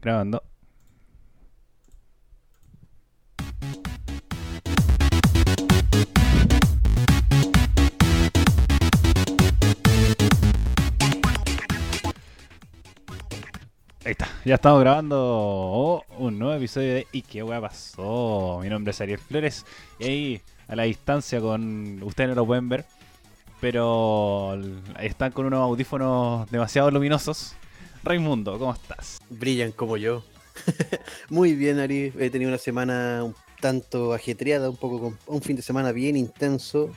Grabando. Ahí está, ya estamos grabando un nuevo episodio de ¿Y qué hueá pasó? Mi nombre es Ariel Flores y ahí a la distancia con... Ustedes no lo pueden ver, pero están con unos audífonos demasiado luminosos. Raimundo, ¿cómo estás? Brillan como yo. Muy bien, Ari. He tenido una semana un tanto ajetreada, un poco con un fin de semana bien intenso,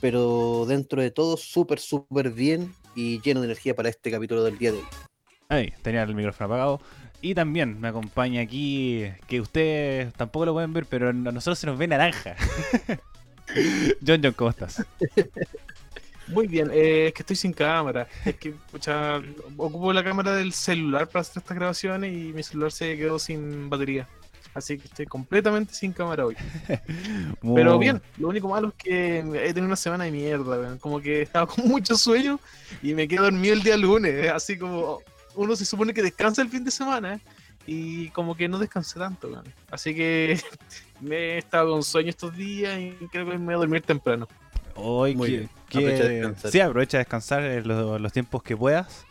pero dentro de todo súper, súper bien y lleno de energía para este capítulo del día de hoy. Ahí, tenía el micrófono apagado. Y también me acompaña aquí, que ustedes tampoco lo pueden ver, pero a nosotros se nos ve naranja. John John, ¿cómo estás? Muy bien, eh, es que estoy sin cámara. Es que, pucha, ocupo la cámara del celular para hacer estas grabaciones y mi celular se quedó sin batería. Así que estoy completamente sin cámara hoy. Pero bien, lo único malo es que he tenido una semana de mierda, como que estaba con mucho sueño y me quedé dormido el día lunes. Así como uno se supone que descansa el fin de semana y como que no descansé tanto. Así que me he estado con sueño estos días y creo que me voy a dormir temprano. Hoy, Muy Sí, aprovecha de descansar los, los tiempos que puedas.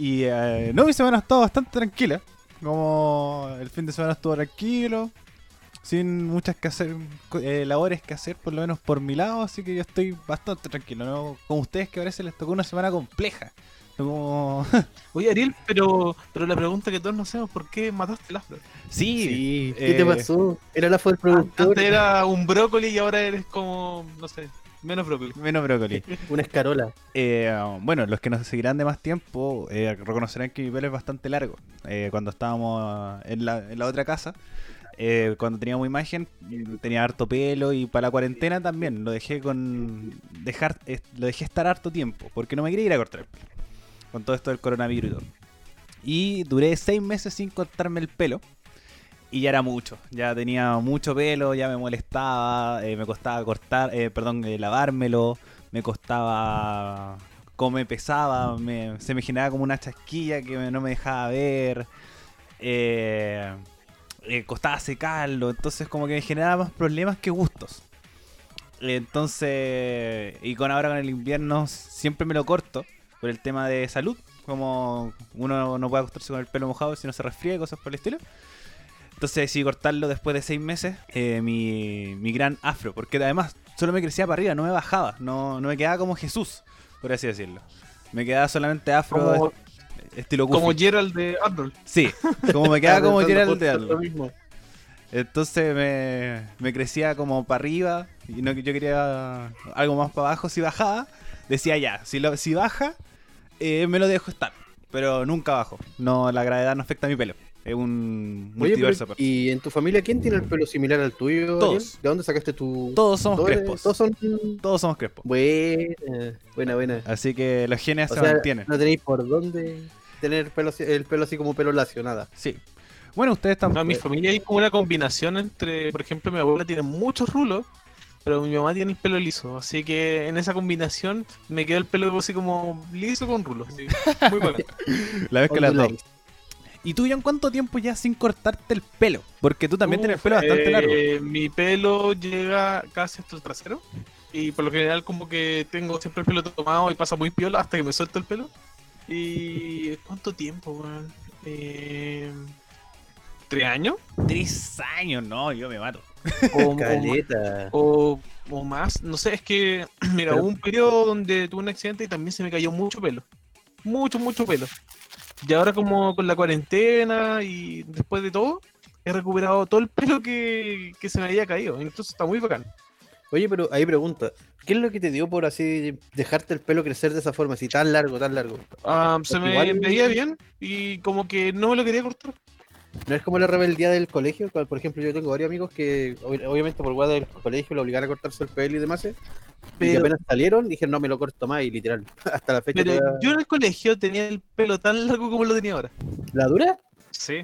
Y eh, no, mi semana ha estado bastante tranquila. Como el fin de semana estuvo tranquilo, sin muchas que hacer, eh, labores que hacer, por lo menos por mi lado, así que yo estoy bastante tranquilo. ¿no? Con ustedes que parece les tocó una semana compleja. Como... Oye, Ariel, pero, pero la pregunta que todos nos hacemos, ¿por qué mataste el afro? Sí, ¿qué te eh, pasó? Era la fue el productor. Antes era un brócoli y ahora eres como, no sé, Menos brócoli. Menos brócoli. Una escarola. Eh, bueno, los que nos seguirán de más tiempo eh, reconocerán que mi pelo es bastante largo. Eh, cuando estábamos en la, en la otra casa, cuando teníamos imagen, tenía harto pelo y para la cuarentena también lo dejé con dejar lo dejé estar harto tiempo porque no me quería ir a cortar el pelo con todo esto del coronavirus y todo. Y duré seis meses sin cortarme el pelo y ya era mucho, ya tenía mucho pelo, ya me molestaba, eh, me costaba cortar, eh, perdón, eh, lavármelo, me costaba, como me pesaba, se me generaba como una chasquilla que no me dejaba ver, costaba secarlo, entonces como que me generaba más problemas que gustos. Entonces, y con ahora con el invierno siempre me lo corto por el tema de salud, como uno no puede acostarse con el pelo mojado si no se resfría y cosas por el estilo. Entonces decidí cortarlo después de seis meses, eh, mi, mi, gran afro, porque además solo me crecía para arriba, no me bajaba, no, no me quedaba como Jesús, por así decirlo. Me quedaba solamente afro como, estilo Como Gerald de Arnold. Sí, como me quedaba como Gerald de Arnold. Entonces me, me, crecía como para arriba y no, yo quería algo más para abajo. Si bajaba, decía ya, si, lo, si baja, eh, me lo dejo estar, pero nunca bajo. No, la gravedad no afecta a mi pelo. Es un multiverso. ¿Y en tu familia quién tiene el pelo similar al tuyo? Todos. ¿De dónde sacaste tu.? Todos somos crespos. Todos, son... todos somos crespos. Buena, buena, buena. Así que los genes se mantienen. No tenéis por dónde tener pelo, el pelo así como pelo lacio, nada. Sí. Bueno, ustedes también. No, mi familia hay como una combinación entre, por ejemplo, mi abuela tiene muchos rulos, pero mi mamá tiene el pelo liso. Así que en esa combinación me queda el pelo así como liso con rulos. Muy bueno. La vez que las dos. ¿Y tú, en cuánto tiempo ya sin cortarte el pelo? Porque tú también tienes el pelo bastante largo. Eh, mi pelo llega casi hasta el trasero. Y por lo general, como que tengo siempre el pelo tomado y pasa muy piola hasta que me suelto el pelo. ¿Y cuánto tiempo, weón? Eh, ¿Tres años? Tres años, no, yo me mato. O, o, o, más, no sé, es que, mira, hubo un periodo donde tuve un accidente y también se me cayó mucho pelo. Mucho, mucho pelo. Y ahora como con la cuarentena y después de todo, he recuperado todo el pelo que, se me había caído. Incluso está muy bacán. Oye, pero ahí pregunta, ¿qué es lo que te dio por así dejarte el pelo crecer de esa forma, así tan largo, tan largo? Ah, se me veía bien y como que no me lo quería cortar. No es como la rebeldía del colegio, por ejemplo, yo tengo varios amigos que obviamente por guarda del colegio lo obligaron a cortarse el pelo y demás, pero, y apenas salieron, dijeron, no, me lo corto más y literal, hasta la fecha. Pero yo en el colegio tenía el pelo tan largo como lo tenía ahora. ¿La dura? Sí.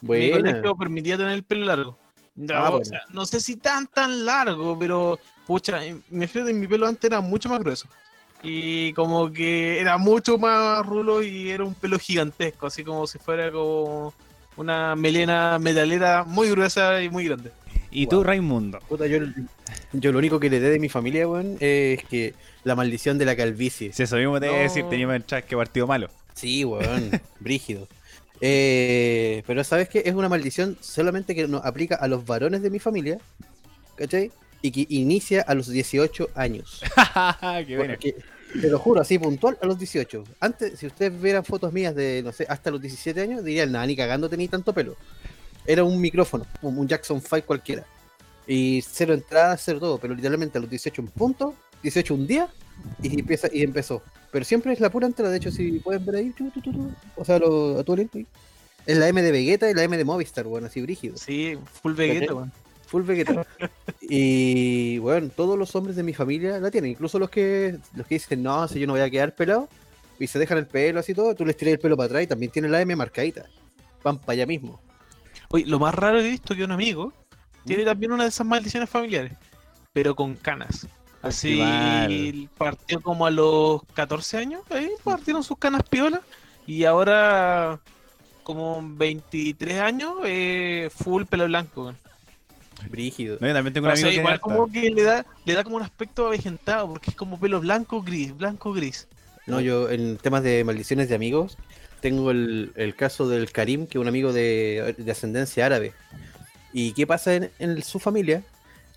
Mi colegio permitía tener el pelo largo. No, ah, o sea, no sé si tan tan largo, pero pucha, me fíjate, mi pelo antes era mucho más grueso. Y como que era mucho más rulo y era un pelo gigantesco, así como si fuera como una melena metalera muy gruesa y muy grande. ¿Y tú, Raimundo? Puta, yo, yo lo único que le dé de mi familia, weón, es que la maldición de la calvicie. Si eso mismo te iba a decir, No. teníamos el chat que partido malo. Sí, weón, brígido. Eh, pero sabes que es una maldición solamente que nos aplica a los varones de mi familia, ¿cachai? Y que inicia a los 18 años. Qué bueno. Porque, te lo juro, así puntual a los 18. Antes, si ustedes vieran fotos mías de, no sé, hasta los 17 años, dirían, nada, ni cagando tenía tanto pelo. Era un micrófono, un Jackson 5 cualquiera. Y cero entrada, cero todo, pero literalmente a los 18 un punto, 18 un día, y empieza y empezó. Pero siempre es la pura entrada, de hecho, si pueden ver ahí, tu, tu, tu, o sea, lo, a tu ahí. es la M de Vegeta y la M de Movistar, bueno, así brígido. Sí, full Vegeta, weón. Full Vegeta. y bueno, todos los hombres de mi familia la tienen, incluso los que los que dicen, no, si yo no voy a quedar pelado, y se dejan el pelo así todo, tú les tiras el pelo para atrás y también tienen la M marcadita. Van para allá mismo. Oye, lo más raro que he visto que un amigo tiene también una de esas maldiciones familiares, pero con canas. Así partió como a los 14 años, ahí partieron sus canas piolas y ahora como 23 años, eh, full pelo blanco. Brígido. No, yo también tengo un O sea, amigo que igual como que le da, le da como un aspecto avejentado, porque es como pelo blanco gris, blanco gris. No, yo en temas de maldiciones de amigos, tengo el, caso del Karim, que es un amigo de, de ascendencia árabe. ¿Y qué pasa en, su familia?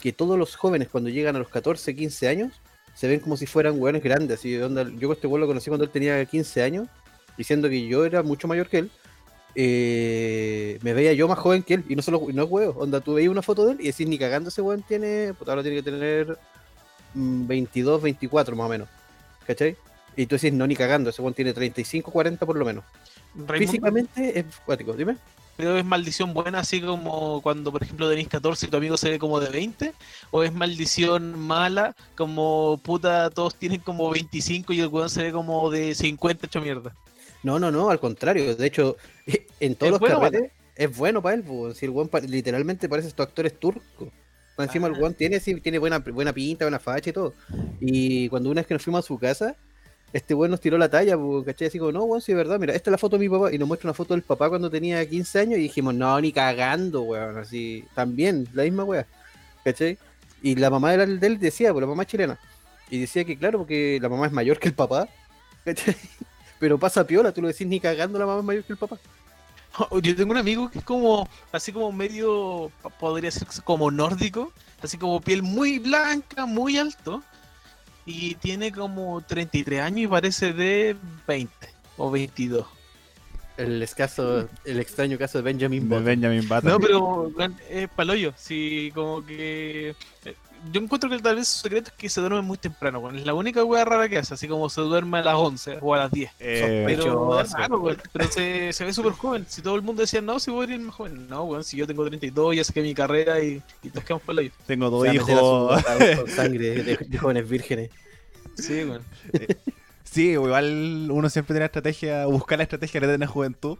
Que todos los jóvenes cuando llegan a los 14, 15 años, se ven como si fueran hueones grandes. De onda, yo este hueón lo conocí cuando él tenía 15 años, diciendo que yo era mucho mayor que él. eh, me veía yo más joven que él, y no solo y no es huevo. Onda, tú veías una foto de él y decís, ni cagando ese hueón tiene, puta, ahora tiene que tener mm, 22, 24 más o menos. ¿Cachai? Y tú decís, no, ni cagando, ese weón tiene 35, 40 por lo menos. Raimundo, Físicamente es cuático, dime. ¿Pero es maldición buena así como cuando por ejemplo tenéis 14 y tu amigo se ve como de 20? ¿O es maldición mala como puta todos tienen como 25 y el weón se ve como de 50 hecho mierda? No, no, no, al contrario. De hecho, en todos ¿Es los bueno, carretes es bueno para él. po. Si el weón pa- literalmente parece estos actores turcos. Encima el Ah. weón tiene, sí, tiene buena, buena pinta, buena facha y todo. Y cuando una vez que nos fuimos a su casa, este weón nos tiró la talla, ¿cachai? Así como, no, weón, sí es verdad, mira, esta es la foto de mi papá. Y nos muestra una foto del papá cuando tenía 15 años y dijimos, no, ni cagando, weón. Así, también, la misma weá. ¿Cachai? Y la mamá era de él decía, pues la mamá es chilena. Y decía que claro, porque la mamá es mayor que el papá. ¿Cachai? Pero pasa piola, tú lo decís ni cagando la mamá es mayor que el papá. Yo tengo un amigo que es como, así como medio, podría ser como nórdico, así como piel muy blanca, muy alto, y tiene como 33 años y parece de 20 o 22. El escaso, el extraño caso de Benjamin De Button. Benjamin Button. No, pero es paloyo, sí, como que... eh, Yo encuentro que tal vez su secreto es que se duerme muy temprano, weón. Es la única wea rara que hace, así como se duerme a las 11 o a las 10. Eh, Pero, es Sospechoso. raro, weón, pero se, se ve súper joven. Si todo el mundo decía, no, si voy a ir más joven. No, weón, si yo tengo 32, ya saqué mi carrera y, y todos quedamos paloyo. tengo Se dos va a meter a su hijos. con sangre de, de jóvenes vírgenes. Sí, weón. Sí, igual uno siempre tiene la estrategia, buscar la estrategia de tener juventud.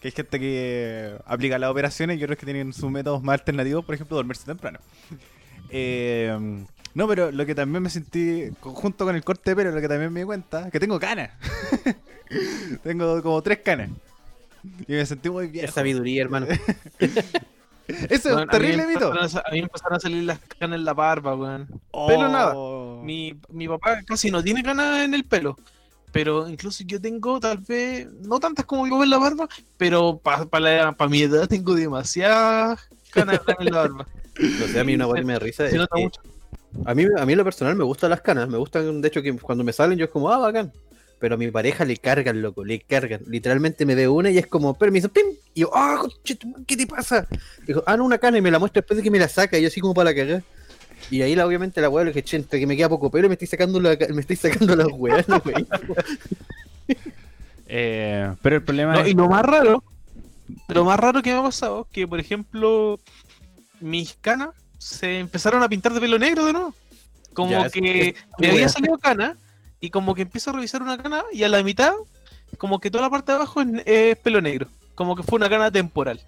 Que hay gente que aplica las operaciones y otros que tienen sus métodos más alternativos, por ejemplo, dormirse temprano. Eh, no, pero lo que también me sentí, junto con el corte de pelo, lo que también me di cuenta, que tengo canas. tengo como tres canas. Y me sentí muy bien. Es sabiduría, hermano. Eso es Weón, un terrible mito. a A mí me empezaron a salir las canas en la barba, weón. Oh. Pelo nada. Mi, mi papá casi no tiene canas en el pelo. Pero incluso yo tengo tal vez, no tantas como mi papá en la barba, pero para mi edad tengo demasiadas canas en la barba. No sé, a mí una weá que me da risa. Es que mucho. a, mí, a mí en lo personal me gustan las canas. Me gustan, de hecho, que cuando me salen yo es como, ah, bacán. Pero a mi pareja le cargan, loco, le cargan. Literalmente me ve una y es como, permiso, pim. Y yo, ah, ¿qué te pasa? Dijo, ah, no, una cana y me la muestra después de que me la saca. Y yo así como para la cagar. Y ahí la, obviamente la weá le dije, che, entre que me queda poco pelo y me estoy sacando la, me estoy sacando las weas, no, wey. Eh, pero el problema No, es... y lo más raro, lo más raro que me ha pasado, que por ejemplo, mis canas se empezaron a pintar de pelo negro de nuevo. Como Ya, que es- me había salido cana, y como que empiezo a revisar una cana, y a la mitad, como que toda la parte de abajo es, es pelo negro. Como que fue una cana temporal.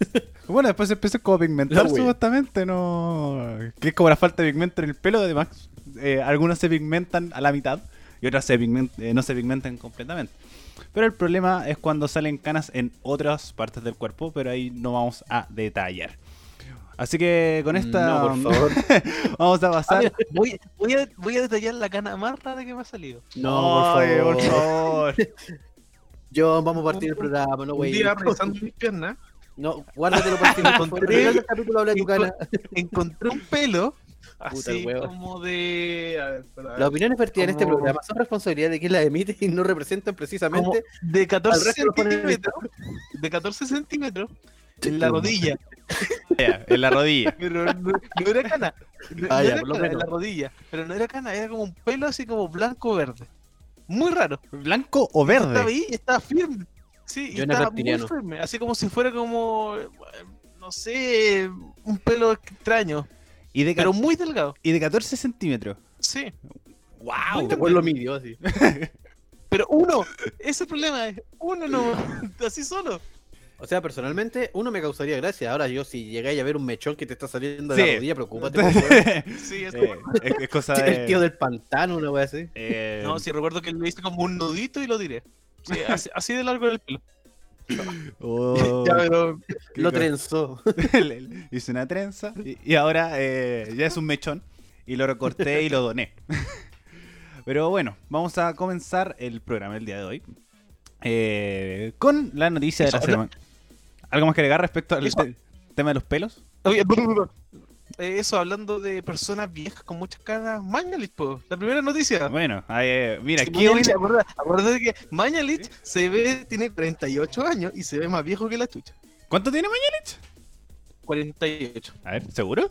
Bueno, después empezó como a pigmentar supuestamente, ¿no? Que es como la falta de pigmento en el pelo, además. eh, algunos se pigmentan a la mitad y otros se eh, no se pigmentan completamente. Pero el problema es cuando salen canas en otras partes del cuerpo, pero ahí no vamos a detallar. Así que con esta No, por favor. vamos a pasar. mira, voy, voy a, voy a detallar la cana más rara que me ha salido. No, por favor. por favor. John, vamos a partir el programa, no, Un güey. día revisando mis piernas, No, guárdatelo para el favor. Encontré- del capítulo habla de tu cara. encontré un pelo Puta, así el huevo. como de... A ver, espera, a ver, Las opiniones vertidas en este programa son responsabilidad de quien las emite y no representan como precisamente de 14 al resto lo ponen en centímetros, de 14 centímetros en la rodilla, en la rodilla. pero no, no era cana, no, Ah, no ya, era por lo cana, en la rodilla, pero no era cana, era como un pelo así como blanco verde, muy raro. ¿Blanco o Estaba verde? ahí estaba firme. Sí, y Yo era estaba muy firme. Así como si fuera como, eh, no sé, un pelo extraño, Y de, pero muy delgado. y de 14 centímetros. Sí. ¡Wow! Después lo midió así. Pero uno, ese es el problema, es uno no, así solo. O sea, personalmente, uno me causaría gracia. Ahora yo, si llegáis a ver un mechón que te está saliendo Sí. de la rodilla, preocúpate. por. Sí, es Eh, es, es cosa El tío de. del pantano, una wea así. eh, No, sí, recuerdo que le hice como un nudito y lo diré. Sí, así, así de largo el pelo. oh, Ya, pero Lo trenzó. Hice una trenza y, y ahora eh, ya es un mechón y lo recorté y lo doné. Pero bueno, vamos a comenzar el programa el día de hoy eh, con la noticia de la semana. ¿Algo más que agregar respecto al te- tema de los pelos? Eh, eso hablando de personas viejas con muchas caras, Mañalich, po. La primera noticia. Bueno, ahí, eh, mira, Sí. Mañalich, acuérdate que Mañalich se ve, tiene 48 años y se ve más viejo que la chucha. ¿Cuánto tiene Mañalich? 48. A ver, ¿seguro?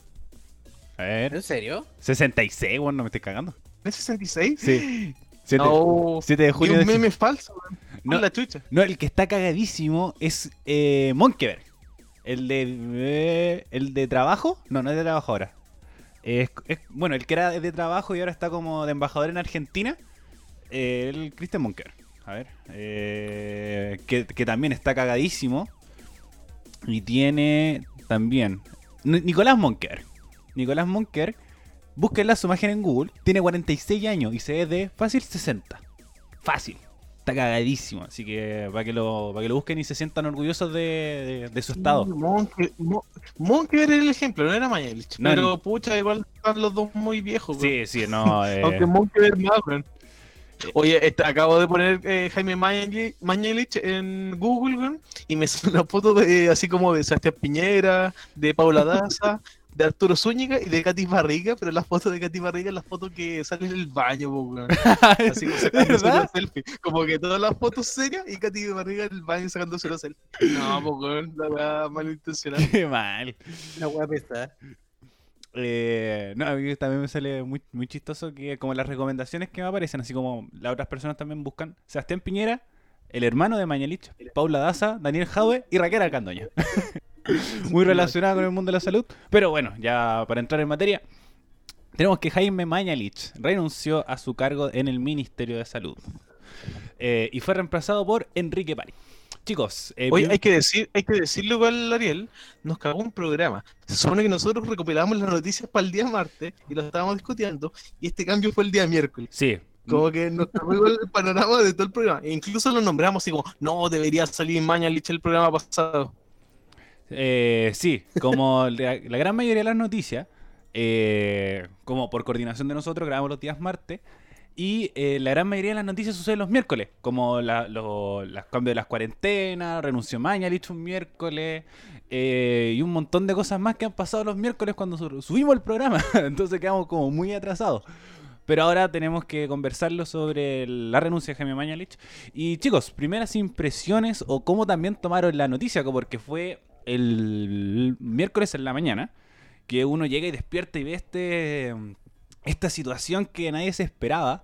A ver, ¿En serio? 66, bueno, no me estoy cagando. ¿Es 66? Sí. 7, No. 7 de Y junio un de... meme falso, weón. No. La chucha. No, el que está cagadísimo es eh, Monkeberg. El de. eh, el de trabajo. No, no es de trabajo ahora. Es, es- bueno, el que era de trabajo y ahora está como de embajador en Argentina. eh, el Christian Monkeberg. A ver. eh, que, que también está cagadísimo. Y tiene también. Ni- Nicolás Monkeberg. Nicolás Monkeberg. Búsquenla su imagen en Google. Tiene 46 años y se ve de fácil 60. Fácil está cagadísimo. Así que para que lo, para que lo busquen y se sientan orgullosos de, de- de su estado. Monke, Mo- Monke era el ejemplo, no era Mañalich. No, pero pucha, igual están los dos muy viejos. weón. Sí, sí, no. eh, Aunque Monke es más, weón. Oye, este, acabo de poner eh, Jaime Mañalich, Mañalich en Google, y me sale una foto de, así como de Sebastián Piñera, de Paula Daza, de Arturo Zúñiga y de Katy Barriga, pero la foto de Katy Barriga es la foto que sale en el baño, po, weón. Así como sacándose una selfie. Como que todas las fotos serias y Katy Barriga en el baño sacándose una selfie. No, po, weón, la weá malintencionada. Qué mal. Una wea pesada. Eh, no, a mí también me sale muy, muy chistoso que como las recomendaciones que me aparecen, así como las otras personas también buscan, Sebastián Piñera, el hermano de Mañalich, Paula Daza, Daniel Jaue y Raquel Alcandoña. muy relacionada con el mundo de la salud. Pero bueno, ya para entrar en materia, tenemos que Jaime Mañalich renunció a su cargo en el Ministerio de Salud. Eh, y fue reemplazado por Enrique Pari. Chicos, eh, Oye, hay que decir, hay que decirlo igual, Ariel, nos cagó un programa. Se supone que nosotros recopilamos las noticias para el día martes y lo estábamos discutiendo, y este cambio fue el día miércoles. sí, Como que nos cagó igual el panorama de todo el programa. E incluso lo nombramos así como, no, debería salir Mañalich el programa pasado. Eh, sí, como la, gran mayoría de las noticias, eh, como por coordinación de nosotros, grabamos los días martes. Y eh, la gran mayoría de las noticias suceden los miércoles, como los cambios de las cuarentenas, renunció Mañalich un miércoles, eh, y un montón de cosas más que han pasado los miércoles cuando su- subimos el programa. Entonces quedamos como muy atrasados. Pero ahora tenemos que conversarlo sobre la renuncia de Jaime Mañalich. Y chicos, primeras impresiones o cómo también tomaron la noticia, porque fue el miércoles en la mañana que uno llega y despierta y ve este esta situación que nadie se esperaba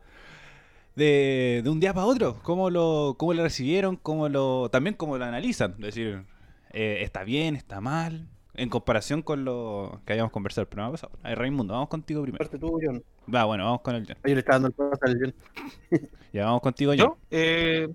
de, de un día para otro. ¿Cómo lo, cómo lo recibieron? ¿Cómo lo, también cómo lo analizan? Es decir, eh, ¿está bien? ¿Está mal? En comparación con lo que habíamos conversado el programa pasado. A ver, Raimundo, vamos contigo primero. Parte tú, John. Va, bueno, vamos con el John. Yo le estaba dando el paso al John. Ya vamos contigo, John. ¿Yo? Eh,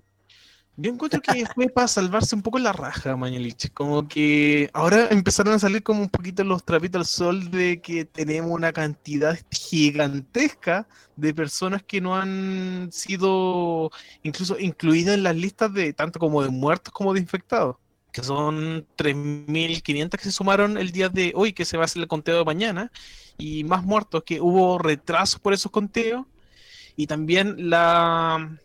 Yo encuentro que fue para salvarse un poco la raja, Mañalich. Como que ahora empezaron a salir como un poquito los trapitos al sol de que tenemos una cantidad gigantesca de personas que no han sido incluso incluidas en las listas de tanto como de muertos como de infectados. Que son 3.500 que se sumaron el día de hoy, que se va a hacer el conteo de mañana, y más muertos, que hubo retrasos por esos conteos, y también la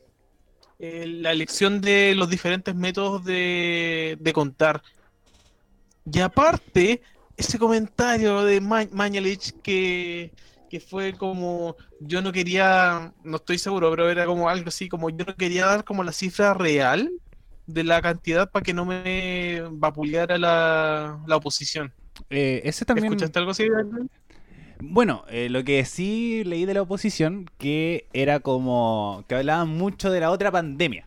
eh, la elección de los diferentes métodos de, contar. Y aparte, ese comentario de Ma Mañalich que, que fue como, yo no quería, no estoy seguro, pero era como algo así, como yo no quería dar como la cifra real de la cantidad para que no me vapuleara la, la oposición. Eh, ese también... ¿Escuchaste algo así? Bueno, eh, lo que sí leí de la oposición, que era como que hablaban mucho de la otra pandemia.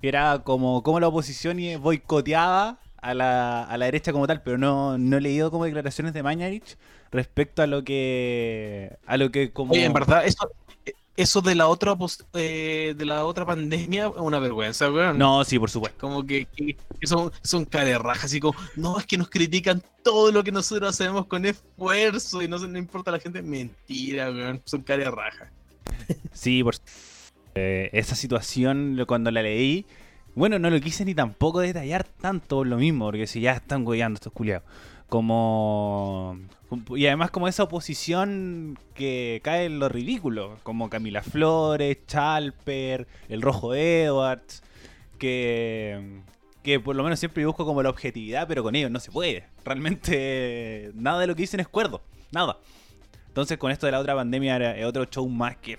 Que era como, como la oposición boicoteaba a la, a la derecha como tal, pero no, no he leído como declaraciones de Mañarich respecto a lo que a lo que como eso de la otra eh, de la otra pandemia es una vergüenza, weón. No, sí, por supuesto. Como que, son, son carerrajas, así como, no, es que nos critican todo lo que nosotros hacemos con esfuerzo y no, no importa a la gente. Mentira, weón, son carerrajas. Sí, por eh, esa situación cuando la leí, bueno, no lo quise ni tampoco detallar tanto por lo mismo, porque si ya están goyando estos culiados. Como y además como esa oposición que cae en lo ridículo, como Camila Flores, Chalper, el Rojo Edwards, que, que por lo menos siempre busco como la objetividad, pero con ellos no se puede. Realmente nada de lo que dicen es cuerdo, nada. Entonces con esto de la otra pandemia era otro show más que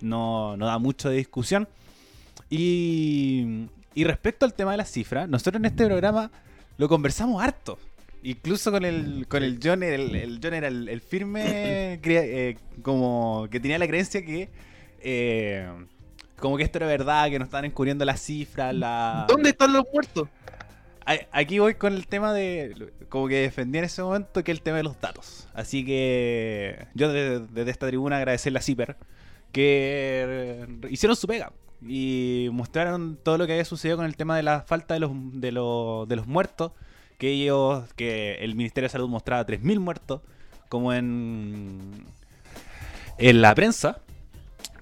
no, no da mucho de discusión. Y, y respecto al tema de las cifras, nosotros en este programa lo conversamos harto. Incluso con el, con el John, el, John era el, firme, eh, como que tenía la creencia que eh, como que esto era verdad, que nos estaban encubriendo las cifras, la... ¿Dónde están los muertos? Aquí voy con el tema de, como que defendí en ese momento, que el tema de los datos. Así que yo desde, esta tribuna agradecerle a CIPER, que hicieron su pega y mostraron todo lo que había sucedido con el tema de la falta de los, de los, de los muertos que ellos, que el Ministerio de Salud mostraba 3.000 muertos, como en, en la prensa,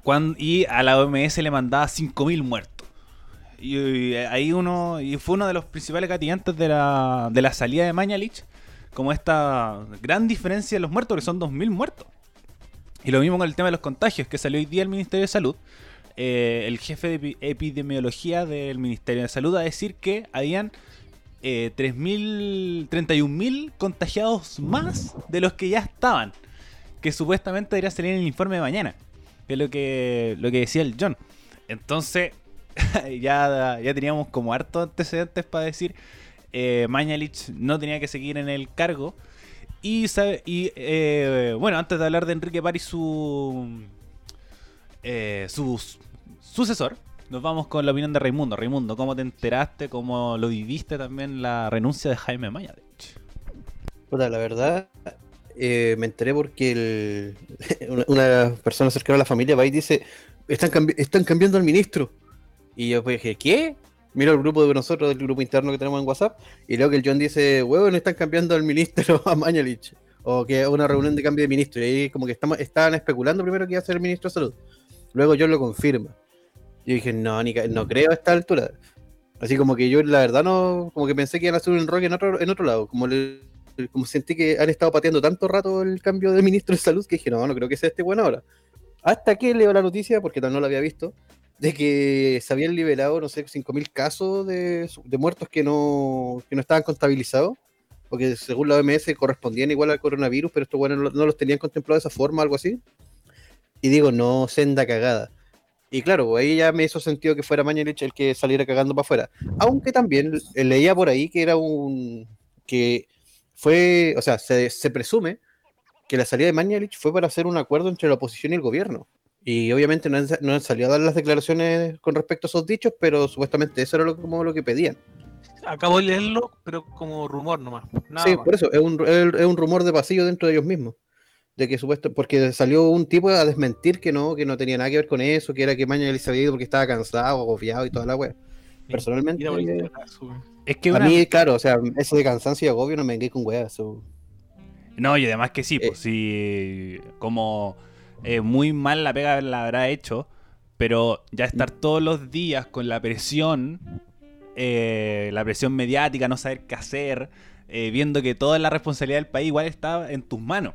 cuando, y a la OMS le mandaba 5.000 muertos. Y, ahí uno, y fue uno de los principales gatillantes de la, de la salida de Mañalich, como esta gran diferencia en los muertos, que son 2.000 muertos. Y lo mismo con el tema de los contagios, que salió hoy día el Ministerio de Salud. Eh, el jefe de epidemiología del Ministerio de Salud a decir que habían eh, 31.000 contagiados más de los que ya estaban. Que supuestamente debería salir en el informe de mañana. Que es lo que, lo que decía el John. Entonces, ya, ya teníamos como harto antecedentes para decir eh, Mañalich no tenía que seguir en el cargo. Y, sabe, y eh, bueno, antes de hablar de Enrique París, su, eh, su sucesor, nos vamos con la opinión de Raimundo. Raimundo, ¿cómo te enteraste, cómo lo viviste también la renuncia de Jaime Mañalich? Puta, la verdad, eh, me enteré porque una, persona cercana a la familia va y dice, están, cambiando al ministro. Y yo pues dije, ¿qué? Miro el grupo de nosotros, del grupo interno que tenemos en WhatsApp, y luego que el John dice, huevo, no están cambiando al ministro a Mañalich. O que una reunión de cambio de ministro. Y ahí como que estamos, estaban especulando primero que iba a ser el ministro de salud. Luego John lo confirma. Yo dije, no, ni, no creo a esta altura. Así como que yo la verdad no, como que pensé que iban a hacer un enroque en otro, en otro lado. Como, como sentí que han estado pateando tanto rato el cambio de ministro de salud que dije, no, no creo que sea este bueno ahora. Hasta que leo la noticia, porque no la había visto, de que se habían liberado, no sé, 5.000 casos de, de, muertos que no, que no estaban contabilizados, porque según la OMS correspondían igual al coronavirus, pero estos bueno no, no los tenían contemplado de esa forma, algo así. Y digo, no, senda cagada. Y claro, ahí ya me hizo sentido que fuera Mañalich el que saliera cagando para afuera. Aunque también leía por ahí que era un. que fue. O sea, se, presume que la salida de Mañalich fue para hacer un acuerdo entre la oposición y el gobierno. Y obviamente no han, salido a dar las declaraciones con respecto a esos dichos, pero supuestamente eso era lo, como lo que pedían. Acabo de leerlo, pero como rumor nomás. sí, por eso, es un, es un rumor de pasillo dentro de ellos mismos de que supuesto, porque salió un tipo a desmentir que no, que no tenía nada que ver con eso, que era que Mañalich se había ido porque estaba cansado, agobiado y toda la wea. personalmente. Eh. Es que a una- mí, claro, o sea, eso de cansancio y agobio no me vengué con weas. so. No, y además que sí, Eh. pues sí, como eh, muy mal la pega la habrá hecho, pero ya estar todos los días con la presión, eh, la presión mediática, no saber qué hacer, eh, viendo que toda la responsabilidad del país igual está en tus manos.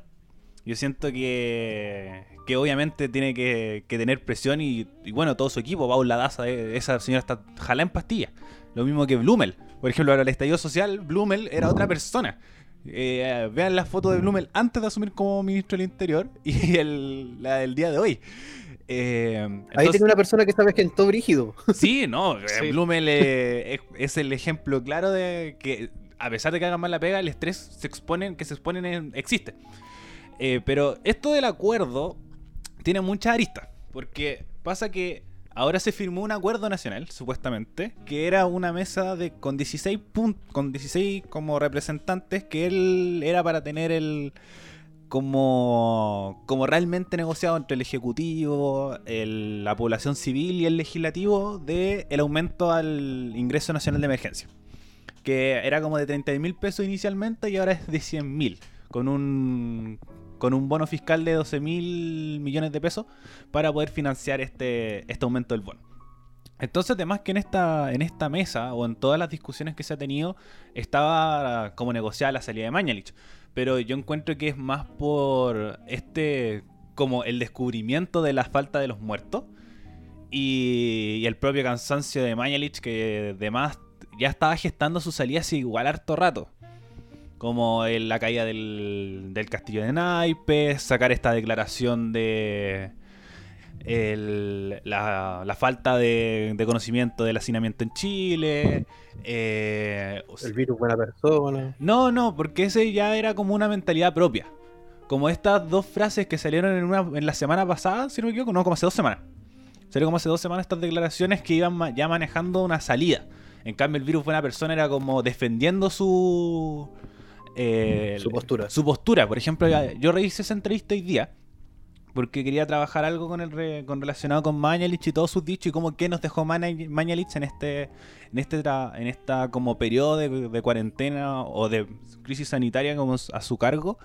Yo siento que, que obviamente tiene que, que tener presión y, y bueno, todo su equipo, Paula Daza, eh, esa señora está jalada en pastillas. Lo mismo que Blumel. Por ejemplo, ahora el estallido social, Blumel era otra persona. Eh, vean la foto de Blumel antes de asumir como ministro del Interior y el, la del día de hoy. Eh, Ahí tiene una persona que sabes que todo brígido. Sí, no, eh, Sí. Blumel eh, es, es el ejemplo claro de que a pesar de que hagan mal la pega, el estrés se exponen, que se exponen en- existe. Eh, pero esto del acuerdo tiene muchas aristas, porque pasa que ahora se firmó un acuerdo nacional, supuestamente, que era una mesa de con 16 pun- con 16 como representantes que él era para tener el como, como realmente negociado entre el Ejecutivo, la población civil y el legislativo de el aumento al ingreso nacional de emergencia. Que era como de 30 mil pesos inicialmente y ahora es de 100 mil. Con un, con un bono fiscal de 12 mil millones de pesos para poder financiar este, este aumento del bono. Entonces, además que en esta, en esta mesa o en todas las discusiones que se ha tenido, estaba como negociada la salida de Mañalich. Pero yo encuentro que es más por este, como el descubrimiento de la falta de los muertos y, el propio cansancio de Mañalich, que además ya estaba gestando su salida hace igual harto rato. Como el- la caída del, del castillo de naipes, sacar esta declaración de el- la, la falta de, de conocimiento del hacinamiento en Chile. eh, o sea, El virus, buena persona. no, no, porque ese ya era como una mentalidad propia. Como estas dos frases que salieron en, una, en la semana pasada, si no me equivoco, no, como hace dos semanas. Salieron como hace dos semanas estas declaraciones que iban ya manejando una salida. En cambio, el virus buena persona era como defendiendo su. Eh, Su postura. Su postura. Por ejemplo, yo revisé esa entrevista hoy día porque quería trabajar algo con el re- con relacionado con Mañalich y todos sus dichos y cómo que nos dejó Mañalich en este en este tra- en esta como periodo de, de cuarentena o de crisis sanitaria como a su cargo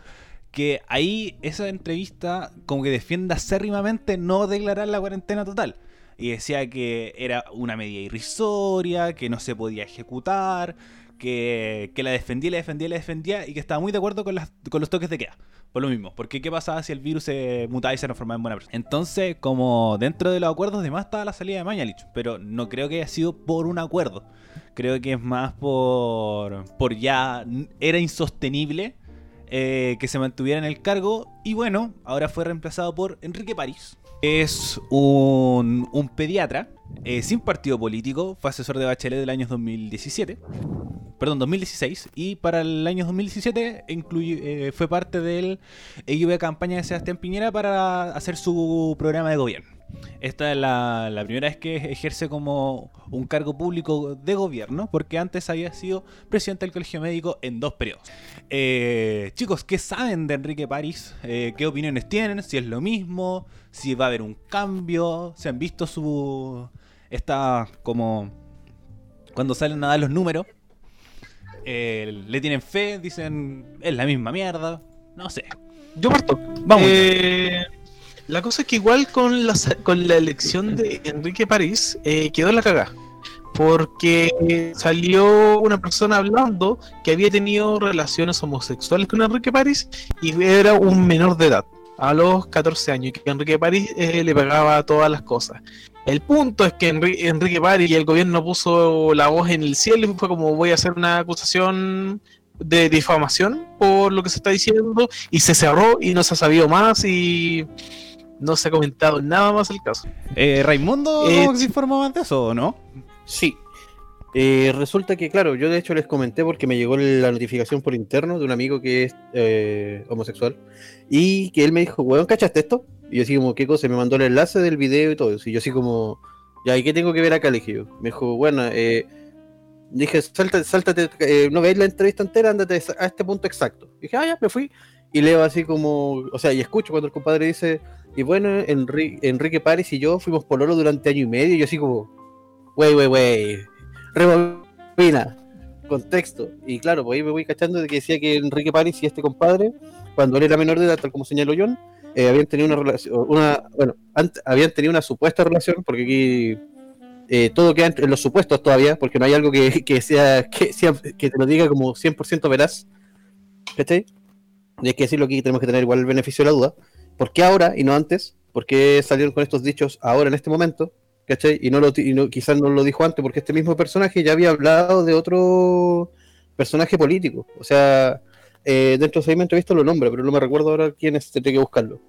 que ahí esa entrevista como que defiende acérrimamente no declarar la cuarentena total y decía que era una medida irrisoria, que no se podía ejecutar, que, la defendía, la defendía, la defendía y que estaba muy de acuerdo con, las, con los toques de queda. Por lo mismo, porque ¿qué pasaba si el virus se mutaba y se transformaba en buena persona? Entonces, como dentro de los acuerdos, de más estaba la salida de Mañalich, pero no creo que haya sido por un acuerdo. Creo que es más por, por ya era insostenible eh, que se mantuviera en el cargo y bueno, ahora fue reemplazado por Enrique París. Es un, un pediatra eh, sin partido político, fue asesor de Bachelet del año 2017, perdón, 2016, y para el año 2017 incluye- eh, fue parte del equipo de campaña de Sebastián Piñera para hacer su programa de gobierno. Esta es la, la primera vez que ejerce como un cargo público de gobierno, porque antes había sido presidente del Colegio Médico en dos periodos. Eh, chicos, ¿qué saben de Enrique París? ¿Qué opiniones tienen? Si es lo mismo, si va a haber un cambio, se han visto su... Está como... Cuando salen a dar los números, eh, le tienen fe, dicen, es la misma mierda, no sé. Yo parto. Vamos. Eh, la cosa es que igual con la, con la elección de Enrique París eh, quedó la cagada. Porque salió una persona hablando que había tenido relaciones homosexuales con Enrique París y era un menor de edad, a los 14 años, y que Enrique París eh, le pagaba todas las cosas. El punto es que Enri- Enrique París y el gobierno puso la voz en el cielo y fue como voy a hacer una acusación de difamación por lo que se está diciendo y se cerró y no se ha sabido más y no se ha comentado nada más el caso. Eh, ¿Raimundo Eh, se informó más de eso o no? Sí. Eh, resulta que, claro, yo de hecho les comenté porque me llegó la notificación por interno de un amigo que es eh, homosexual y que él me dijo, weón, ¿cachaste esto? Y yo así como, ¿qué cosa? Me mandó el enlace del video y todo. Y yo así como, ya, ¿y qué tengo que ver acá? Yo. Me dijo, bueno, eh, dije, salta, sáltate, eh, no veis la entrevista entera, ándate a este punto exacto. Y dije, ah, ya, me fui. Y leo así como, o sea, y escucho cuando el compadre dice, y bueno, Enri- Enrique Párez y yo fuimos pololo durante año y medio. Y yo así como, wey, wey, wey. Rebobina, contexto. Y claro, pues ahí me voy cachando de que decía que Enrique París y este compadre, cuando él era menor de edad, tal como señaló John, eh, habían tenido una relación, una, bueno, habían tenido una supuesta relación, porque aquí eh, todo queda en los supuestos todavía, porque no hay algo que, que sea, que sea, que te lo diga como 100% veraz. ¿Cachai? Y hay que decirlo aquí, tenemos que tener igual el beneficio de la duda. ¿Por qué ahora y no antes? ¿Por qué salieron con estos dichos ahora en este momento? ¿Cachai? Y, no lo, y no, quizás no lo dijo antes, porque este mismo personaje ya había hablado de otro personaje político. O sea, eh, dentro de segmento he visto los nombres, pero no me recuerdo ahora quién es, tendré que buscarlo.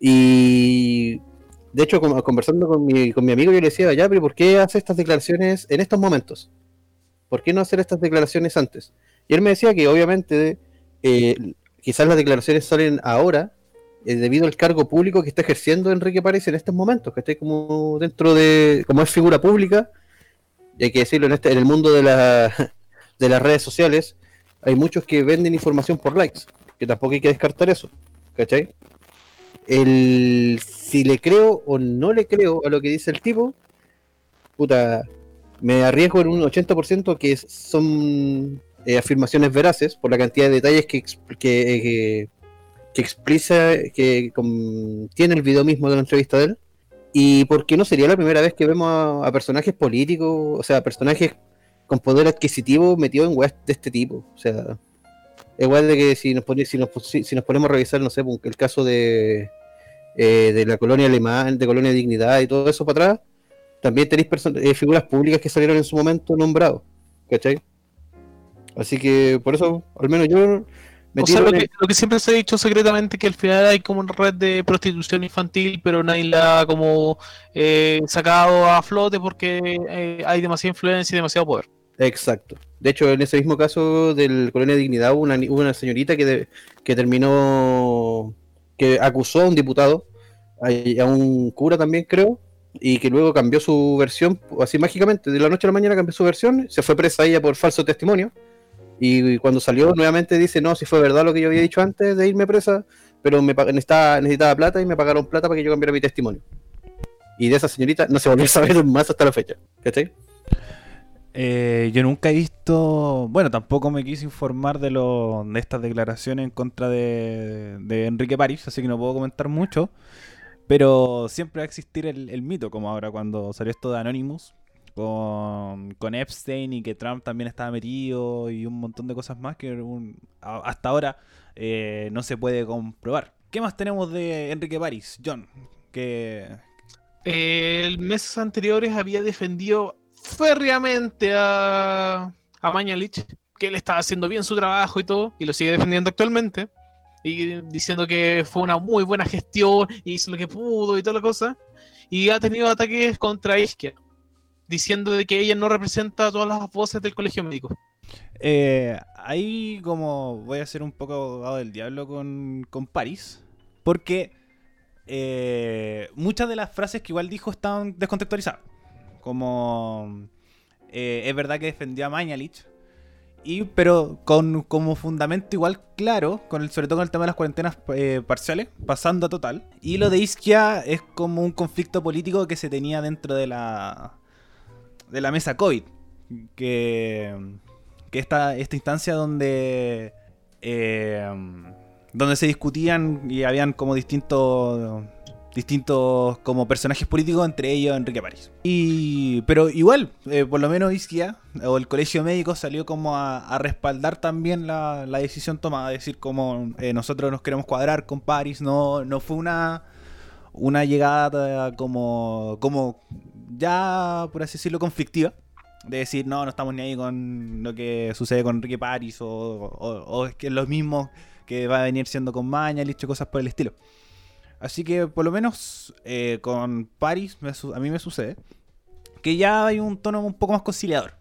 Y de hecho, conversando con mi, con mi amigo, yo le decía, ya, pero ¿por qué hace estas declaraciones en estos momentos? ¿Por qué no hacer estas declaraciones antes? Y él me decía que obviamente eh, quizás las declaraciones salen ahora eh, debido al cargo público que está ejerciendo Enrique Párez en estos momentos, que está como dentro de, como es figura pública, y hay que decirlo, en, este, en el mundo de, la, de las redes sociales, hay muchos que venden información por likes, que tampoco hay que descartar eso, ¿cachai? El, si le creo o no le creo a lo que dice el tipo, puta, me arriesgo en un 80% que son eh, afirmaciones veraces por la cantidad de detalles que, que, eh, que, que explica, que con- tiene el video mismo de la entrevista de él. Y porque no sería la primera vez que vemos a, personajes políticos, o sea, personajes con poder adquisitivo metidos en weas de este tipo. O sea, igual de que si nos, pone- si nos, si, nos ponemos a revisar, no sé, pues, el caso de, eh, de la colonia alemana, de colonia dignidad y todo eso para atrás, también tenéis eh, figuras públicas que salieron en su momento nombrados, ¿cachai? Así que por eso, al menos yo O sea, tiro lo que, el- lo que siempre se ha dicho secretamente que al final hay como una red de prostitución infantil, pero nadie la ha como eh, sacado a flote porque eh, hay demasiada influencia y demasiado poder. Exacto. De hecho, en ese mismo caso del Colonia Dignidad hubo una, señorita que, de- que terminó, que acusó a un diputado, a, a un cura también creo, y que luego cambió su versión, así mágicamente, de la noche a la mañana cambió su versión, se fue presa ella por falso testimonio, y cuando salió nuevamente dice, no, si fue verdad lo que yo había dicho antes de irme presa, pero me, necesitaba, necesitaba plata y me pagaron plata para que yo cambiara mi testimonio. Y de esa señorita no se volvió a saber más hasta la fecha, ¿cachai? Eh, yo nunca he visto, bueno, tampoco me quise informar de, lo, de estas declaraciones en contra de, Enrique París, así que no puedo comentar mucho. Pero siempre va a existir el mito, como ahora cuando salió esto de Anonymous, con, con Epstein y que Trump también estaba metido y un montón de cosas más que hasta ahora eh, no se puede comprobar. ¿Qué más tenemos de Enrique París? John, que... El meses anteriores había defendido férreamente a, a Mañalich, que él estaba haciendo bien su trabajo y todo, y lo sigue defendiendo actualmente, y diciendo que fue una muy buena gestión, y hizo lo que pudo y toda la cosa, y ha tenido ataques contra Isquia, diciendo de que ella no representa todas las voces del colegio médico. Eh, ahí como voy a ser un poco abogado del diablo con, con París, porque eh, muchas de las frases que igual dijo estaban descontextualizadas. Como eh, es verdad que defendió a Mañalich, y, pero con como fundamento igual claro, con el, sobre todo con el tema de las cuarentenas eh, parciales, pasando a total. Y lo de Isquia es como un conflicto político que se tenía dentro de la, de la mesa COVID. Que, que esta, esta instancia donde eh, donde se discutían y habían como distintos distintos como personajes políticos entre ellos Enrique París y pero igual eh, por lo menos Isquia o el colegio médico salió como a, a respaldar también la, la decisión tomada decir como eh, nosotros nos queremos cuadrar con París no no fue una una llegada como como ya por así decirlo conflictiva de decir, no, no estamos ni ahí con lo que sucede con Enrique París o, o- es que es lo mismo que va a venir siendo con Mañalich o cosas por el estilo. Así que por lo menos eh, con su- a mí me sucede que ya hay un tono un poco más conciliador.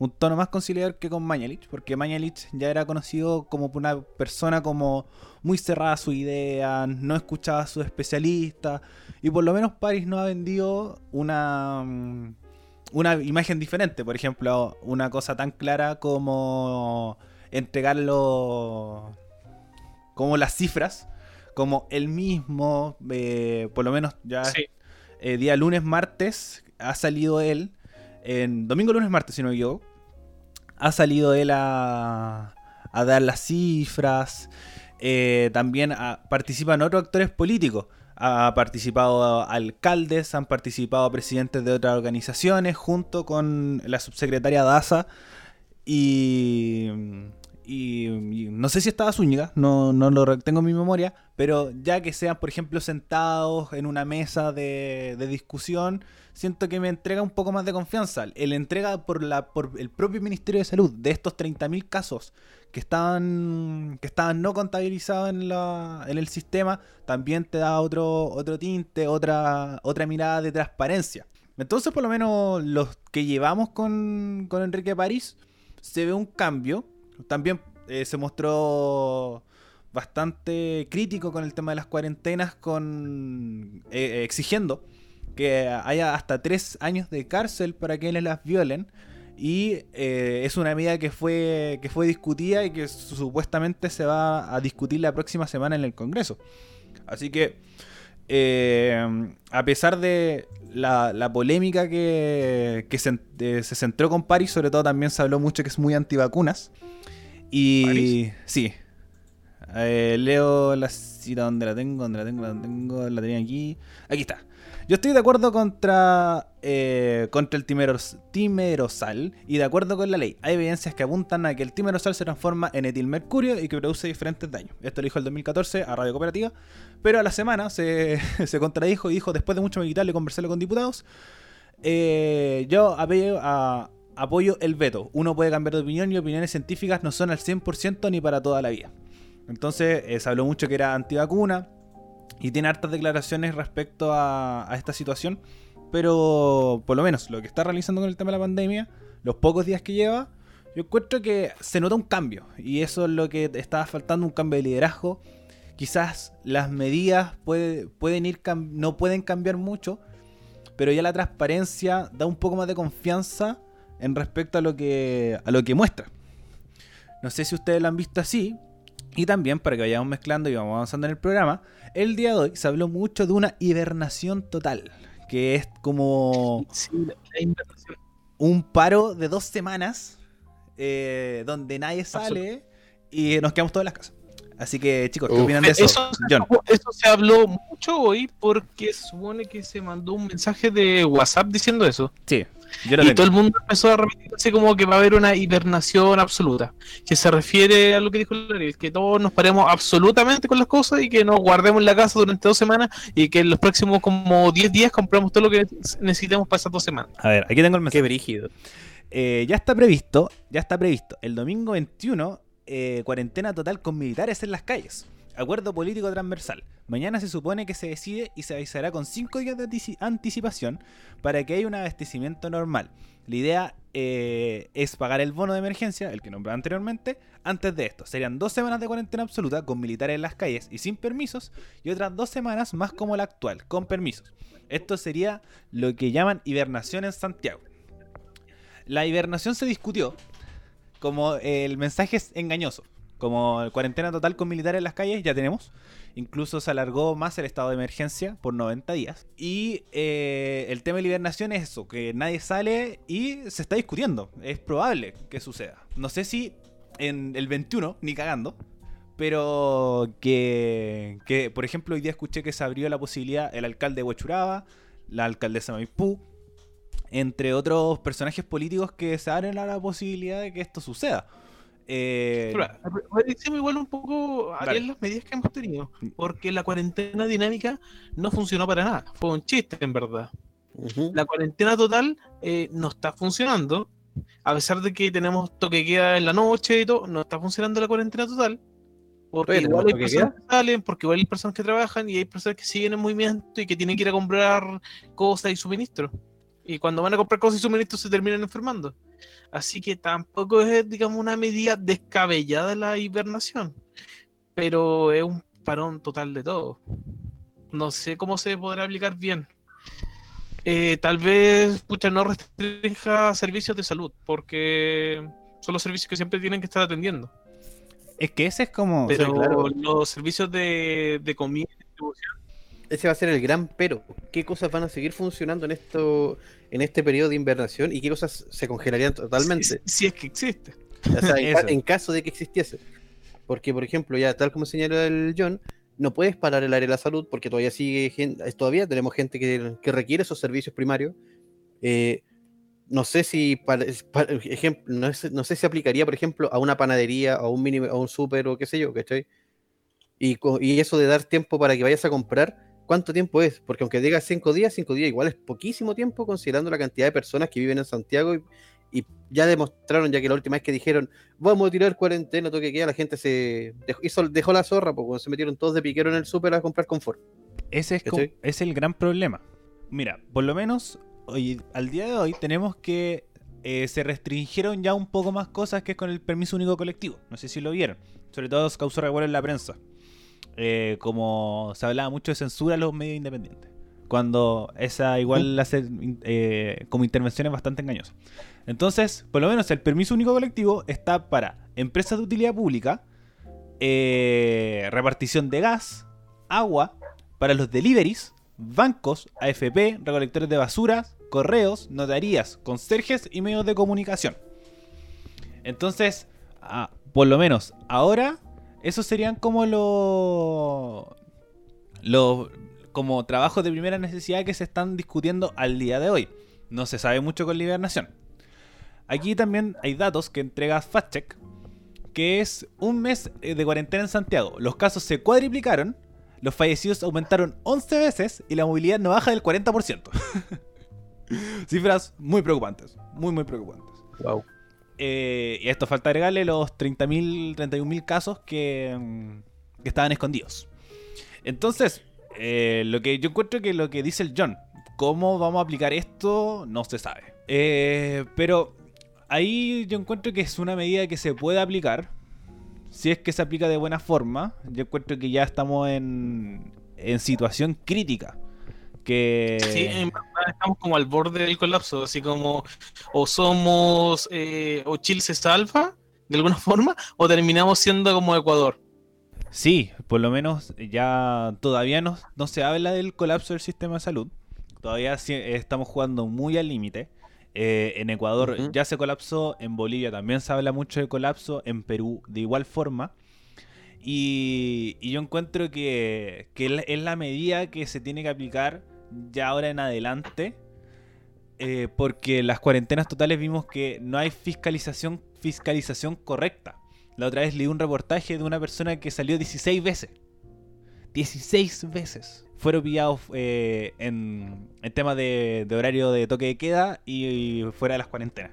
Un tono más conciliador que con Mañalich, porque Mañalich ya era conocido como una persona como muy cerrada a su idea, no escuchaba a sus especialistas, y por lo menos París no ha vendido una, mm, una imagen diferente. Por ejemplo, una cosa tan clara como entregarlo como las cifras, como el mismo, eh, por lo menos ya Sí. eh, día lunes, martes, ha salido él en domingo, lunes, martes, si no me equivoco, ha salido él a, dar las cifras. eh, también participan otros actores políticos. Ha participado alcaldes, han participado presidentes de otras organizaciones, junto con la subsecretaria Daza. Y no sé si estaba Zúñiga, no, no lo tengo en mi memoria, pero ya que sean, por ejemplo, sentados en una mesa de, de discusión, siento que me entrega un poco más de confianza. El entrega por, la, por el propio Ministerio de Salud de estos 30.000 casos que estaban, que estaban no contabilizados en, la, en el sistema, también te da otro, otro tinte, otra, otra mirada de transparencia. Entonces, por lo menos los que llevamos con, con Enrique París, se ve un cambio. También eh, se mostró bastante crítico con el tema de las cuarentenas, con eh, exigiendo que haya hasta tres años de cárcel para quienes las violen. Y eh, es una medida que fue, que fue discutida y que supuestamente se va a discutir la próxima semana en el Congreso. Así que, a pesar de la, la polémica que, que se, se centró con París, sobre todo también se habló mucho que es muy antivacunas. Y París. sí. Eh, leo la cita donde la tengo, donde la tengo, la tengo, la tenía aquí. Aquí está. Yo estoy de acuerdo contra, eh, contra el timeros- timerosal y de acuerdo con la ley. Hay evidencias que apuntan a que el timerosal se transforma en etilmercurio y que produce diferentes daños. Esto lo dijo el 2014 a Radio Cooperativa, pero a la semana se, se contradijo y dijo, después de mucho meditarlo y conversarlo con diputados, eh, yo apoyo, a- apoyo el veto. Uno puede cambiar de opinión y opiniones científicas no son al 100% ni para toda la vida. Entonces eh, se habló mucho que era antivacuna y tiene hartas declaraciones respecto a, esta situación. Pero por lo menos lo que está realizando con el tema de la pandemia, los pocos días que lleva, yo encuentro que se nota un cambio. Y eso es lo que estaba faltando, un cambio de liderazgo. Quizás las medidas puede- pueden ir no pueden cambiar mucho, pero ya la transparencia da un poco más de confianza en respecto a lo que, a lo que muestra. No sé si ustedes lo han visto así. Y también, para que vayamos mezclando y vamos avanzando en el programa, el día de hoy se habló mucho de una hibernación total, que es como Sí, la, la un paro de dos semanas eh, donde nadie sale y nos quedamos todos en las casas. Así que, chicos, ¿qué Uf. opinan de eso? Eso, John. eso se habló mucho hoy porque supone que se mandó un mensaje de WhatsApp diciendo eso. Sí, yo Y tengo. todo el mundo empezó a repetirse como que va a haber una hibernación absoluta. Que se refiere a lo que dijo Larry, que todos nos paremos absolutamente con las cosas y que nos guardemos en la casa durante dos semanas y que en los próximos como 10 días compramos todo lo que necesitemos para esas dos semanas. A ver, aquí tengo el mensaje. Qué brígido. Eh, ya está previsto, ya está previsto. El domingo 21, eh, cuarentena total con militares en las calles. Acuerdo político transversal. Mañana se supone que se decide y se avisará con 5 días de antici- anticipación para que haya un abastecimiento normal. La idea eh, es pagar el bono de emergencia, el que nombré anteriormente, antes de esto. Serían dos semanas de cuarentena absoluta con militares en las calles y sin permisos, y otras dos semanas más como la actual, con permisos. Esto sería lo que llaman hibernación en Santiago. La hibernación se discutió como el mensaje es engañoso. Como cuarentena total con militares en las calles, ya tenemos. Incluso se alargó más el estado de emergencia por 90 días. Y eh, el tema de la hibernación es eso, que nadie sale y se está discutiendo. Es probable que suceda. No sé si en el 21, ni cagando. Pero que, que, por ejemplo, hoy día escuché que se abrió la posibilidad el alcalde de Huachuraba, la alcaldesa de Maipú, entre otros personajes políticos que se abren a la posibilidad de que esto suceda. Eh, Analicemos igual un poco a las medidas que hemos tenido, porque la cuarentena dinámica no funcionó para nada, fue un chiste en verdad. Ujú. La cuarentena total eh, no está funcionando, a pesar de que tenemos toque queda en la noche y todo, no está funcionando la cuarentena total. Porque Oye, igual ¿tenemos hay personas que salen, porque igual hay personas que trabajan y hay personas que siguen en movimiento y que tienen que ir a comprar cosas y suministros. Y cuando van a comprar cosas y suministros se terminan enfermando. Así que tampoco es, digamos, una medida descabellada la hibernación. Pero es un parón total de todo. No sé cómo se podrá aplicar bien. Eh, tal vez, pucha, no restrinja servicios de salud, porque son los servicios que siempre tienen que estar atendiendo. es que ese es como... Pero claro. los servicios de, de comida y distribución ese va a ser el gran pero. ¿Qué cosas van a seguir funcionando en esto, en este periodo de invernación y qué cosas se congelarían totalmente? Si, si es que existe. O sea, en, ca- en caso de que existiese. Porque, por ejemplo, ya tal como señaló el John, no puedes parar el área de la salud porque todavía sigue gente, todavía tenemos gente que, que requiere esos servicios primarios. Eh, no sé si, para, para- ejemplo, no, sé, no sé si aplicaría, por ejemplo, a una panadería, a un mini, a un súper o qué sé yo, ¿cachai? Y, y eso de dar tiempo para que vayas a comprar, ¿cuánto tiempo es? Porque aunque digas cinco días, cinco días igual es poquísimo tiempo considerando la cantidad de personas que viven en Santiago y, y ya demostraron, ya que la última vez que dijeron vamos a tirar cuarentena, toque queda, la gente se dejó, hizo- dejó la zorra, porque se metieron todos de piquero en el súper a comprar confort. Ese es, es el gran problema. Mira, por lo menos hoy, al día de hoy tenemos que eh, se restringieron ya un poco más cosas que es con el permiso único colectivo. No sé si lo vieron. Sobre todo causó revuelo en la prensa. Eh, como se hablaba mucho de censura a los medios independientes. Cuando esa igual hace eh, como intervenciones bastante engañosas. Entonces, por lo menos el permiso único colectivo está para empresas de utilidad pública, eh, repartición de gas, agua, para los deliveries, bancos, AFP, recolectores de basuras, correos, notarías, conserjes y medios de comunicación. Entonces, ah, por lo menos ahora, esos serían como los como trabajos de primera necesidad que se están discutiendo al día de hoy. No se sabe mucho con Libernación. Aquí también hay datos que entrega FactCheck, que es un mes eh, de cuarentena en Santiago. Los casos se cuadriplicaron, los fallecidos aumentaron 11 veces y la movilidad no baja del 40%. Cifras muy preocupantes, muy muy preocupantes. Wow. Eh, y a esto falta agregarle los 30.000, 31.000 casos que, mm, que estaban escondidos. Entonces, eh, lo que yo encuentro que lo que dice el John, cómo vamos a aplicar esto, no se sabe. Eh, pero ahí yo encuentro que es una medida que se puede aplicar. Si es que se aplica de buena forma, yo encuentro que ya estamos en, en situación crítica. Que... Sí, en verdad estamos como al borde del colapso, así como o somos eh, o Chile se salva de alguna forma o terminamos siendo como Ecuador. Sí, por lo menos ya todavía no, no se habla del colapso del sistema de salud. Todavía sí estamos jugando muy al límite. Eh, en Ecuador ya se colapsó, en Bolivia también se habla mucho de colapso, en Perú de igual forma. Y, y yo encuentro que, que es la medida que se tiene que aplicar ya ahora en adelante. eh, porque las cuarentenas totales vimos que no hay fiscalización, fiscalización correcta. La otra vez leí un reportaje de una persona que salió 16 veces. 16 veces. Fueron pillados eh, en, en temas de, horario de toque de queda y, y fuera de las cuarentenas.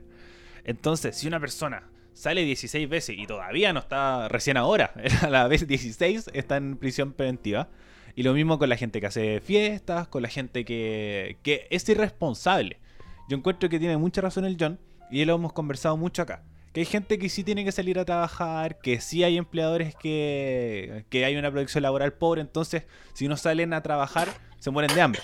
Entonces, si una persona sale 16 veces y todavía no está recién ahora, a la vez 16 está en prisión preventiva. Y lo mismo con la gente que hace fiestas, con la gente que, que es irresponsable. Yo encuentro que tiene mucha razón el John y lo hemos conversado mucho acá. Que hay gente que sí tiene que salir a trabajar, que sí hay empleadores que, que hay una producción laboral pobre, entonces si no salen a trabajar se mueren de hambre.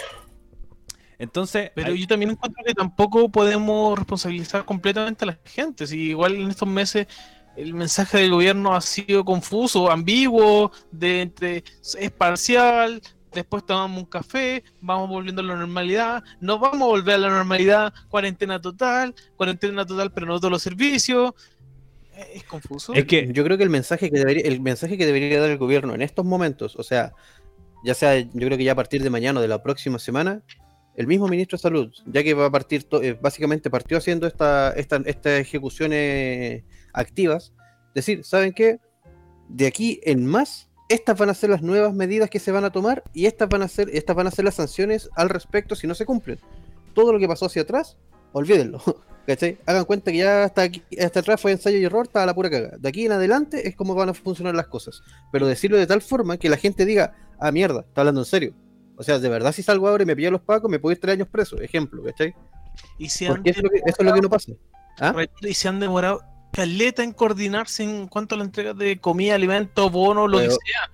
Entonces, Pero hay- yo también encuentro que tampoco podemos responsabilizar completamente a la gente. Si igual en estos meses el mensaje del gobierno ha sido confuso, ambiguo, de, es parcial, después tomamos un café, vamos volviendo a la normalidad, no vamos a volver a la normalidad, cuarentena total, cuarentena total pero no todos los servicios. Es confuso. es que Yo creo que el mensaje que debería, el mensaje que debería dar el gobierno en estos momentos, o sea, ya sea, yo creo que ya a partir de mañana o de la próxima semana, el mismo ministro de Salud, ya que va a partir, to- eh, básicamente partió haciendo esta, esta, estas ejecuciones activas, decir, ¿saben qué? De aquí en más, estas van a ser las nuevas medidas que se van a tomar y estas van a ser, estas van a ser las sanciones al respecto si no se cumplen. Todo lo que pasó hacia atrás, olvídenlo. ¿Cachai? Hagan cuenta que ya hasta, aquí, hasta atrás fue ensayo y error, estaba la pura caga. De aquí en adelante es como van a funcionar las cosas. Pero decirlo de tal forma que la gente diga, ah, mierda, está hablando en serio. O sea, de verdad, si salgo ahora y me pillan los pacos, me puedo ir tres años preso. Ejemplo, ¿cachai? y, se han Porque eso es lo que, eso es lo que no pasa. ¿Ah? Y se han demorado caleta en coordinarse en cuanto a la entrega de comida, alimentos, bonos, lo que Pero- sea.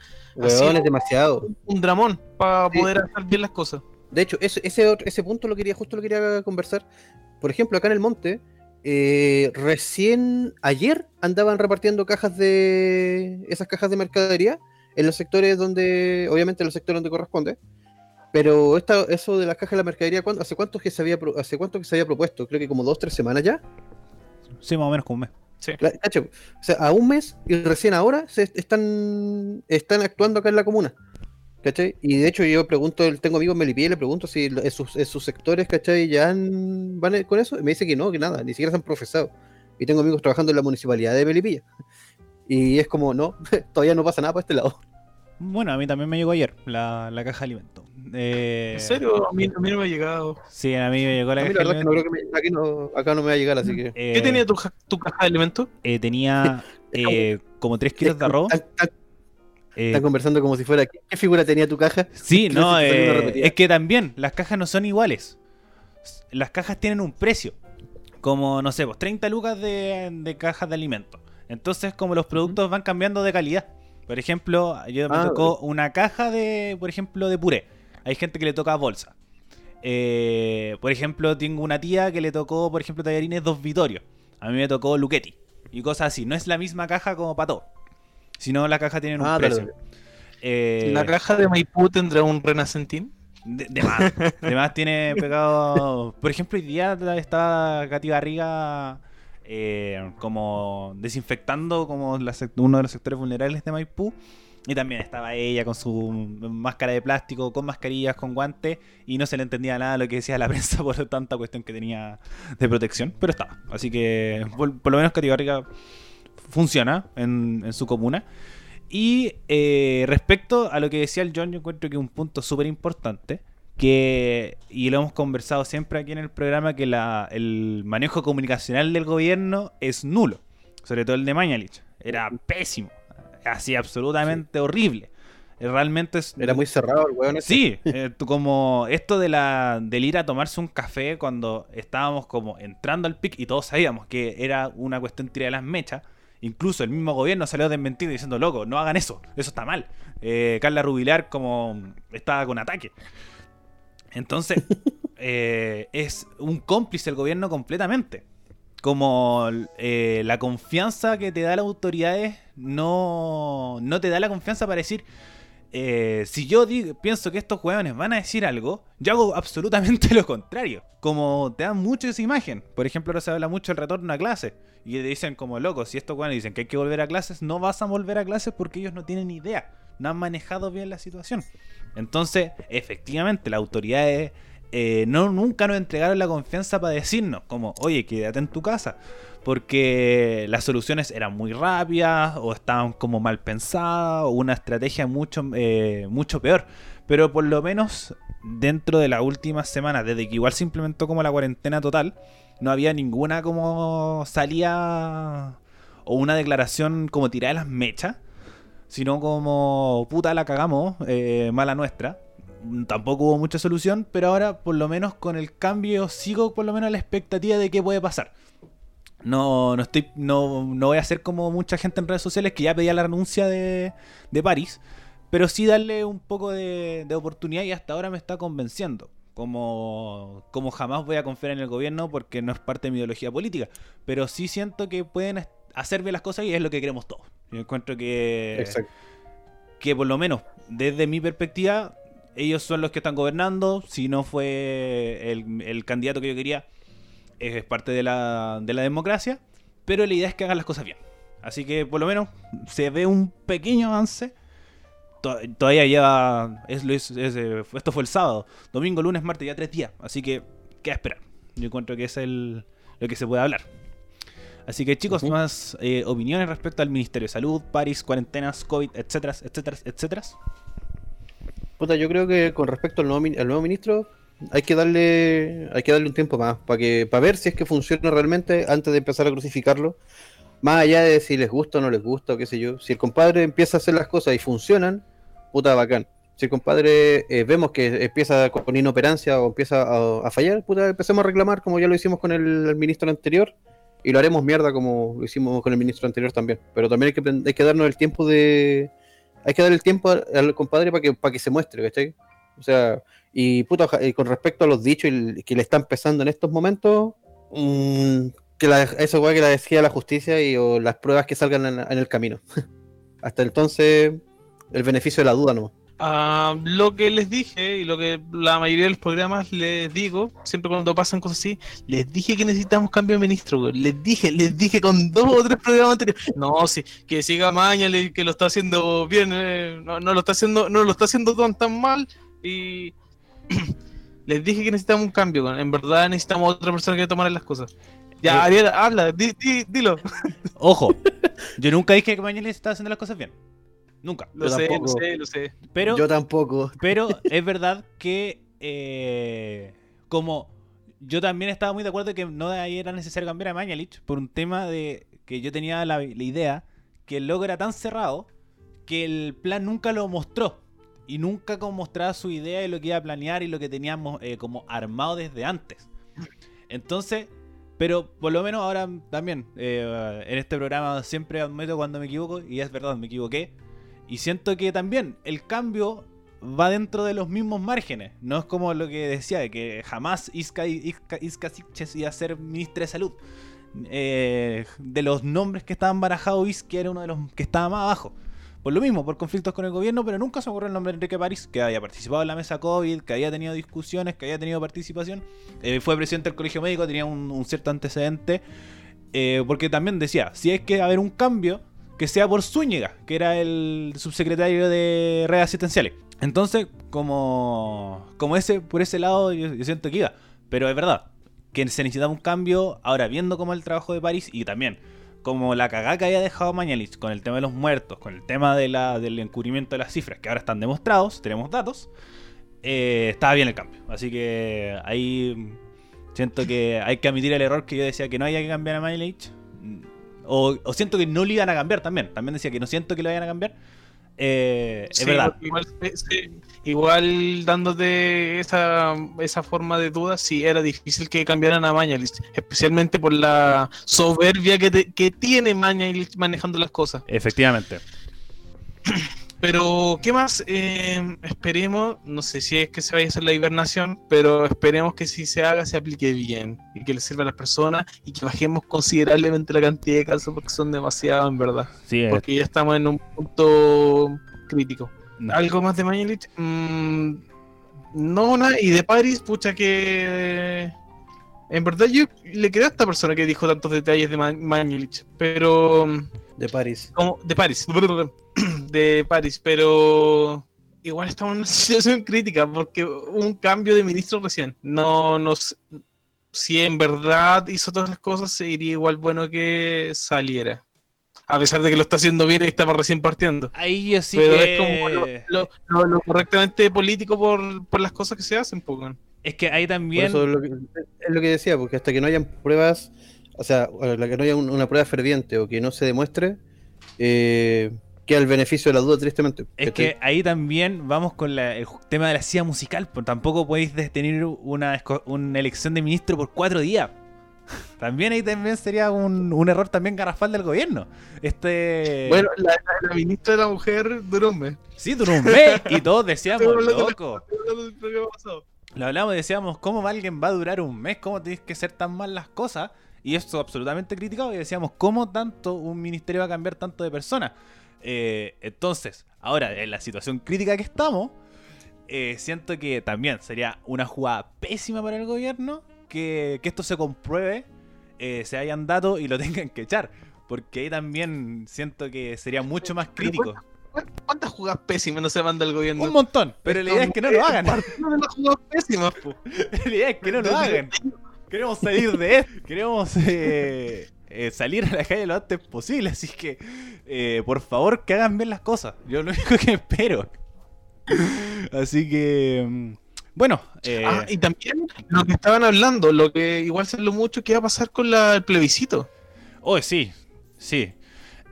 Weón, es demasiado. Un dramón para Sí. poder hacer bien las cosas. De hecho, ese, ese, otro- ese punto lo quería, justo lo quería conversar. Por ejemplo, acá en el monte, eh, recién ayer andaban repartiendo cajas de. esas cajas de mercadería en los sectores donde. Obviamente en los sectores donde corresponde. Pero esta, eso de las cajas de la mercadería, ¿cuándo- ¿hace cuánto que se había pro- hace cuánto que se había propuesto? Creo que como dos, tres semanas ya. Sí, más o menos como un mes. Cacho, O sea, a un mes y recién ahora se est- están, están actuando acá en la comuna. ¿Cachai? Y de hecho yo pregunto, tengo amigos en Melipilla y le pregunto si en sus, en sus sectores, ¿cachai? Ya han- van con eso. Y me dice que no, que nada, ni siquiera se han profesado. Y tengo amigos trabajando en la municipalidad de Melipilla. Y es como, no, todavía no pasa nada por este lado. Bueno, a mí también me llegó ayer la, la caja de alimentos. Eh, ¿En serio? A mí, a mí no me ha llegado. Sí, a mí me llegó la A mí caja la de verdad es que no creo que me- aquí no- acá no me va a llegar, así que... Eh, ¿Qué tenía tu, tu caja de alimentos? eh, tenía eh, como 3 kilos de arroz. Están, eh, están conversando como si fuera... ¿Qué, figura tenía tu caja? Sí, no, eh, es que también las cajas no son iguales. Las cajas tienen un precio. Como, no sé, pues 30 lucas de, de cajas de alimentos. Entonces, como los productos van cambiando de calidad. Por ejemplo, yo me Ah, tocó una caja de, por ejemplo, de puré. Hay gente que le toca bolsa. Eh, por ejemplo, tengo una tía que le tocó, por ejemplo, tallarines dos Vitorios. A mí me tocó Luchetti. Y cosas así. No es la misma caja como para todo. Sino la caja tiene un Ah, precio. Eh, ¿La caja de Maipú tendrá un renacentín? de, de más. De más tiene pegado. Por ejemplo, hoy día está Katy Barriga eh, como desinfectando como la uno de los sectores vulnerables de Maipú. Y también estaba ella con su máscara de plástico, con mascarillas, con guantes, y no se le entendía nada lo que decía la prensa por tanta cuestión que tenía de protección, pero estaba. Así que por, lo menos Barriga funciona en, su comuna. Y eh, respecto a lo que decía el John, yo encuentro que un punto súper importante, que, y lo hemos conversado siempre aquí en el programa, que el manejo comunicacional del gobierno es nulo, sobre todo el de Mañalich. Era pésimo, así absolutamente horrible. Realmente es... Era muy cerrado el weón. Sí, eh, como esto de la del ir a tomarse un café cuando estábamos como entrando al pic y todos sabíamos que era una cuestión tirada de las mechas. Incluso el mismo gobierno salió desmentido diciendo, loco, no hagan eso, eso está mal. Eh, Carla Rubilar como estaba con ataque. Entonces, eh, es un cómplice el gobierno completamente. Como eh, la confianza que te da las autoridades no, no te da la confianza para decir, eh, si yo digo- pienso que estos hueones van a decir algo, yo hago absolutamente lo contrario. Como te dan mucho esa imagen. Por ejemplo, ahora se habla mucho del retorno a clases. Y te dicen como locos, si estos hueones dicen que hay que volver a clases, no vas a volver a clases porque ellos no tienen idea. No han manejado bien la situación. Entonces, efectivamente, las autoridades eh, no, nunca nos entregaron la confianza para decirnos como, oye, quédate en tu casa. Porque las soluciones eran muy rápidas o estaban como mal pensadas o una estrategia mucho, eh, mucho peor. Pero por lo menos dentro de las últimas semanas, desde que igual se implementó como la cuarentena total, no había ninguna como salía o una declaración como tirada de las mechas, sino como puta la cagamos, eh, mala nuestra. Tampoco hubo mucha solución, pero ahora por lo menos con el cambio sigo por lo menos a la expectativa de qué puede pasar. No, no estoy, no, no voy a ser como mucha gente en redes sociales que ya pedía la renuncia de, de París, pero sí darle un poco de, de oportunidad y hasta ahora me está convenciendo. Como, como jamás voy a confiar en el gobierno porque no es parte de mi ideología política, pero sí siento que pueden hacer bien las cosas y es lo que queremos todos. Yo encuentro que Exacto. que por lo menos desde mi perspectiva, ellos son los que están gobernando. Si no fue el, el candidato que yo quería, es parte de la, de la democracia. Pero la idea es que hagan las cosas bien. Así que por lo menos se ve un pequeño avance. To- Todavía lleva. Es, es- es, eh, esto fue el sábado. Domingo, lunes, martes, ya tres días. Así que queda esperar. Yo encuentro que es el, lo que se puede hablar. Así que chicos, más eh, opiniones respecto al Ministerio de Salud, París, cuarentenas, COVID, etcétera, etcétera, etcétera. Puta, yo creo que con respecto al nuevo, ministro, hay que darle, hay que darle un tiempo más para que, para ver si es que funciona realmente antes de empezar a crucificarlo. Más allá de si les gusta o no les gusta o qué sé yo. Si el compadre empieza a hacer las cosas y funcionan, puta bacán. Si el compadre eh, vemos que empieza con inoperancia o empieza a, fallar, puta, empecemos a reclamar como ya lo hicimos con el, el ministro anterior y lo haremos mierda como lo hicimos con el ministro anterior también. Pero también hay que, hay que darnos el tiempo de, hay que dar el tiempo al, compadre para que, para que se muestre, ¿cachai? O sea, y puta, y con respecto a los dichos que le están empezando en estos momentos, mm, que la, eso weá que la decía la justicia y o las pruebas que salgan en, en el camino. Hasta entonces, el beneficio de la duda no. Ah, lo que les dije y lo que la mayoría de los programas les digo, siempre cuando pasan cosas así, les dije que necesitamos cambio de ministro, güey. Les dije, les dije con dos o tres programas anteriores. No, sí, que siga Mañale, que lo está haciendo bien, eh, no, no lo está haciendo, no lo está haciendo tan, tan mal. Y les dije que necesitamos un cambio, güey. en verdad necesitamos otra persona que tomara las cosas. Ya, Eh. Ariel, habla, di- di- dilo. Ojo, yo nunca dije que Mañalich estaba haciendo las cosas bien. Nunca. Lo Yo sé, lo tampoco. sé, lo sé. Pero, Yo tampoco. pero es verdad que eh, como yo también estaba muy de acuerdo que no de ahí era necesario cambiar a Mañalich por un tema de que yo tenía la, la idea que el logo era tan cerrado que el plan nunca lo mostró. Y nunca como mostraba su idea y lo que iba a planear y lo que teníamos eh, como armado desde antes. Entonces, pero por lo menos ahora también, eh, en este programa siempre admito cuando me equivoco, y es verdad, me equivoqué. Y siento que también el cambio va dentro de los mismos márgenes. No es como lo que decía, de que jamás Isca, Isca, iba a ser ministra de salud. Eh, de los nombres que estaban barajados, Isca era uno de los que estaba más abajo. Por lo mismo, por conflictos con el gobierno, pero nunca se ocurrió el nombre de Enrique París, que había participado en la mesa COVID, que había tenido discusiones, que había tenido participación. Eh, fue presidente del colegio médico, tenía un, cierto antecedente. eh, porque también decía, si hay que haber un cambio, que sea por Zúñiga, que era el subsecretario de redes asistenciales. Entonces, como, como ese, por ese lado, yo, siento que iba. Pero es verdad, que se necesitaba un cambio, ahora viendo como el trabajo de París y también como la cagada que había dejado Mañalich con el tema de los muertos, con el tema del encubrimiento de las cifras, que ahora están demostrados, tenemos datos, eh, estaba bien el cambio. Así que ahí siento que hay que admitir el error que yo decía que no había que cambiar a Mañalich. O, o siento que no lo iban a cambiar también. También decía que no siento que lo vayan a cambiar. Eh, es Sí, verdad. porque Igual, se- igual dándote esa, esa forma de duda, sí era difícil que cambiaran a Mañalich, especialmente por la soberbia que, te- que tiene Mañalich manejando las cosas. Efectivamente. Pero, ¿qué más? Eh, esperemos, no sé si es que se vaya a hacer la hibernación, pero esperemos que si se haga se aplique bien y que le sirva a las personas y que bajemos considerablemente la cantidad de casos porque son demasiados en verdad. Sí, Porque ya estamos en un punto crítico. no. ¿Algo más de Mañalich? Mm, no, nada. Y de Paris, pucha que... En verdad yo le creo a esta persona que dijo tantos detalles de Ma- Mañalich, pero... De París. Como, de París. De París, pero... Igual estamos en una situación crítica porque hubo un cambio de ministro recién. No nos... Si en verdad hizo todas las cosas, sería igual bueno que saliera. A pesar de que lo está haciendo bien y estaba recién partiendo. Ahí yo sí pero que... es como lo, lo- lo- lo correctamente político por, por las cosas que se hacen. Es que ahí Por también... eso es lo, que, es lo que decía, porque hasta que no hayan pruebas, o sea, la que no haya un- una prueba ferviente o que no se demuestre, eh, queda el beneficio de la duda, tristemente. Es que ahí también vamos con la- el tema de la CIA musical. Pues tampoco podéis tener una, una elección de ministro por cuatro días. También ahí también sería un, un error también garrafal del gobierno. Este. Bueno, la, la- la ministra de la mujer duró un mes. sí, duró un mes y todos decíamos, loco. Lo hablamos y decíamos, ¿cómo alguien va a durar un mes? ¿Cómo tienes que ser tan mal las cosas? Y esto absolutamente criticado. Y decíamos, ¿cómo tanto un ministerio va a cambiar tanto de personas? Eh, entonces, ahora, en la situación crítica que estamos, eh, siento que también sería una jugada pésima para el gobierno que, que esto se compruebe, eh, se hayan datos y lo tengan que echar. Porque ahí también siento que sería mucho más crítico. ¿Cuántas jugadas pésimas no se manda el gobierno? Un montón, pero la idea es que no lo hagan. Pésimas. La idea es que no lo hagan. Queremos salir de esto. Queremos eh, eh, salir a la calle lo antes posible. Así que, eh, por favor, que hagan bien las cosas. Yo lo único que espero. Así que, mm, bueno. eh, Ah, y también lo que estaban hablando, lo que igual se habló mucho, ¿qué va a pasar con la- el plebiscito? oh, sí, sí.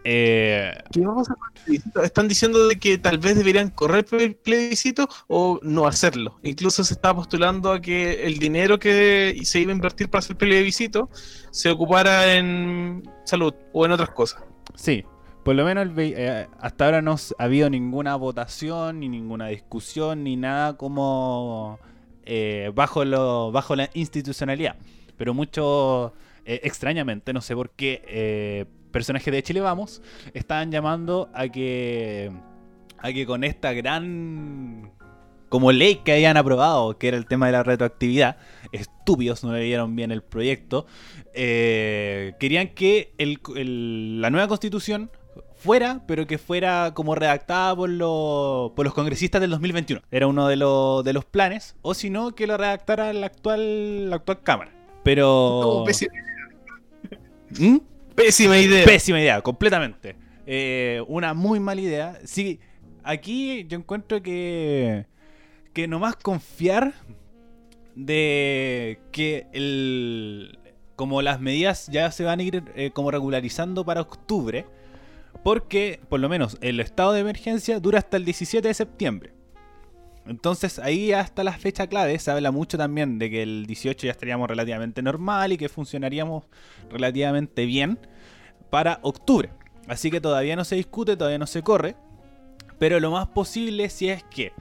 Eh, ¿Qué va a plebiscito? Están diciendo de que tal vez deberían correr el plebiscito o no hacerlo. Incluso se está postulando a que el dinero que se iba a invertir para hacer el plebiscito se ocupara en salud o en otras cosas. Sí, por lo menos el eh, hasta ahora no ha habido ninguna votación, ni ninguna discusión, ni nada como eh, bajo, lo, bajo la institucionalidad. Pero mucho, extrañamente, no sé por qué, personajes de Chile Vamos estaban llamando a que a que con esta gran como ley que hayan aprobado, que era el tema de la retroactividad, estúpidos no leyeron bien el proyecto, eh, querían que el- el- la nueva constitución fuera, pero que fuera como redactada por, los por los congresistas del 2021. Era uno de, los de los planes, o si no, que lo redactara la actual, la actual Cámara. Pero... ¿Mm? Pésima idea. Pésima idea, completamente. Eh, una muy mala idea. Sí, aquí yo encuentro que. Que nomás confiar de que el. Como las medidas ya se van a ir eh, como regularizando para octubre. Porque, por lo menos, el estado de emergencia dura hasta el 17 de septiembre. Entonces ahí hasta la fecha clave se habla mucho también de que el 18 ya estaríamos relativamente normal y que funcionaríamos relativamente bien para octubre. Así que todavía no se discute, todavía no se corre. Pero lo más posible si es que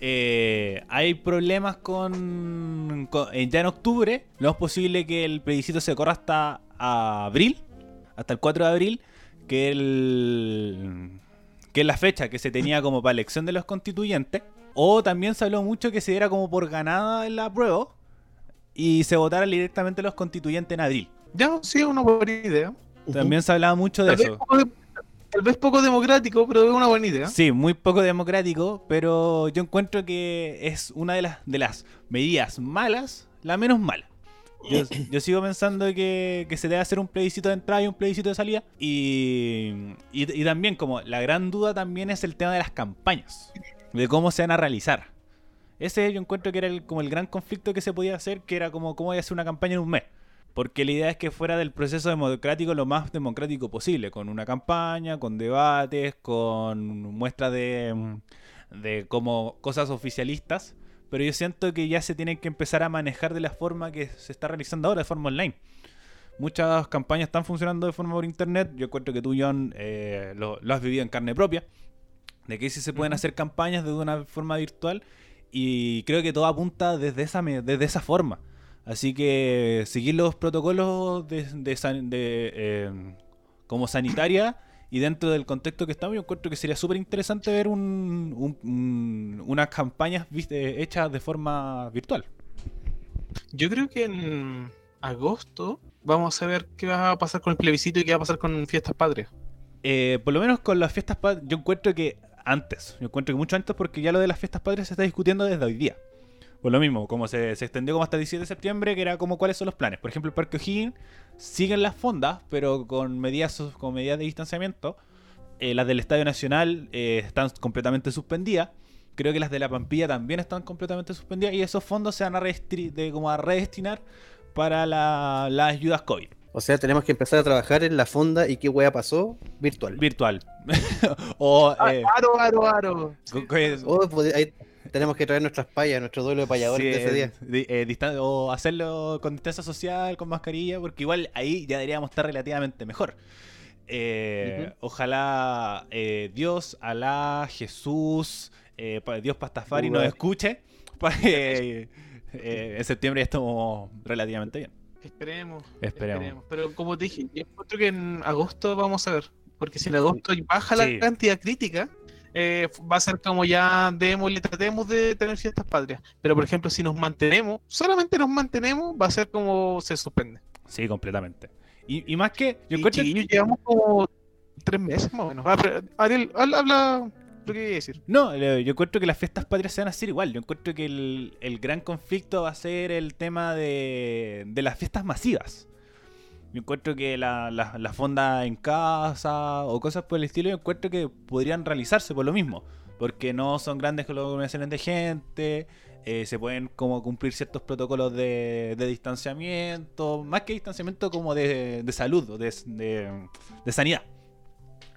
eh, hay problemas con, con- eh, ya en octubre, lo más posible que el plebiscito se corra hasta abril, hasta el 4 de abril, que el que es la fecha que se tenía como para elección de los constituyentes. O también se habló mucho que se diera como por ganada en la prueba y se votara directamente los constituyentes en abril. Ya, sí, es una buena idea. También se hablaba mucho de Tal vez, eso. poco, tal vez poco democrático, pero es una buena idea. Sí, muy poco democrático, pero yo encuentro que es una de las, de las medidas malas, la menos mala. Yo, yo sigo pensando que, que se debe hacer un plebiscito de entrada y un plebiscito de salida. Y, y, y también, como la gran duda también es el tema de las campañas, de cómo se van a realizar. Ese yo encuentro que era como el gran conflicto que se podía hacer, que era como cómo voy a hacer una campaña en un mes. Porque la idea es que fuera del proceso democrático lo más democrático posible, con una campaña, con debates, con muestras de, de como cosas oficialistas. Pero yo siento que ya se tienen que empezar a manejar de la forma que se está realizando ahora, de forma online. Muchas campañas están funcionando de forma por internet. Yo encuentro que tú, John, eh, lo has vivido en carne propia. De que sí se pueden hacer campañas de una forma virtual. Y creo que todo apunta desde esa, desde esa forma. Así que seguir los protocolos de, de eh, como sanitaria y dentro del contexto que estamos, yo encuentro que sería súper interesante ver un, un- un- unas campañas hechas de forma virtual. Yo creo que en agosto vamos a ver qué va a pasar con el plebiscito y qué va a pasar con fiestas patrias. Eh, por lo menos con las fiestas patrias, yo encuentro que antes, yo encuentro que mucho antes porque ya lo de las fiestas patrias se está discutiendo desde hoy día. Por lo mismo, como se, se extendió como hasta el 17 de septiembre, que era como cuáles son los planes. Por ejemplo, el Parque O'Higgins siguen las fondas, pero con medidas, con medidas de distanciamiento. Eh, las del Estadio Nacional eh, están completamente suspendidas. Creo que las de la Pampilla también están completamente suspendidas. Y esos fondos se van a, de, como a redestinar para la- las ayudas COVID. O sea, tenemos que empezar a trabajar en la fonda y qué wea pasó virtual. Virtual. o Ah, eh, aro, aro, aro. pues, ahí tenemos que traer nuestras payas, nuestro duelo de payadores Sí, de ese día. eh, o hacerlo con distancia social, con mascarilla, porque igual ahí ya deberíamos estar relativamente mejor. Eh, Ojalá eh, Dios, Alá, Jesús, eh, Dios Pastafari nos Buda. escuche. pa- eh, eh, en septiembre ya estamos relativamente bien. Esperemos, Esperemos. Pero como te dije, yo encuentro que en agosto vamos a ver. Porque si en agosto baja Sí. la cantidad crítica, eh, va a ser como ya démosle, tratemos de tener fiestas patrias. Pero por ejemplo, si nos mantenemos, solamente nos mantenemos, va a ser como se suspende. Sí, completamente. Y, y más que, yo Y encuentro llevamos como tres meses más o menos. Ah, Ariel, habla, habla lo que iba a decir. No, yo encuentro que las fiestas patrias se van a hacer igual. Yo encuentro que el, el gran conflicto va a ser el tema de, de las fiestas masivas. Yo encuentro que la, la, la fonda en casa o cosas por el estilo, yo encuentro que podrían realizarse por lo mismo. Porque no son grandes aglomeraciones de gente, eh, se pueden como cumplir ciertos protocolos de, de distanciamiento, más que distanciamiento como de, de salud, o de, de, de sanidad.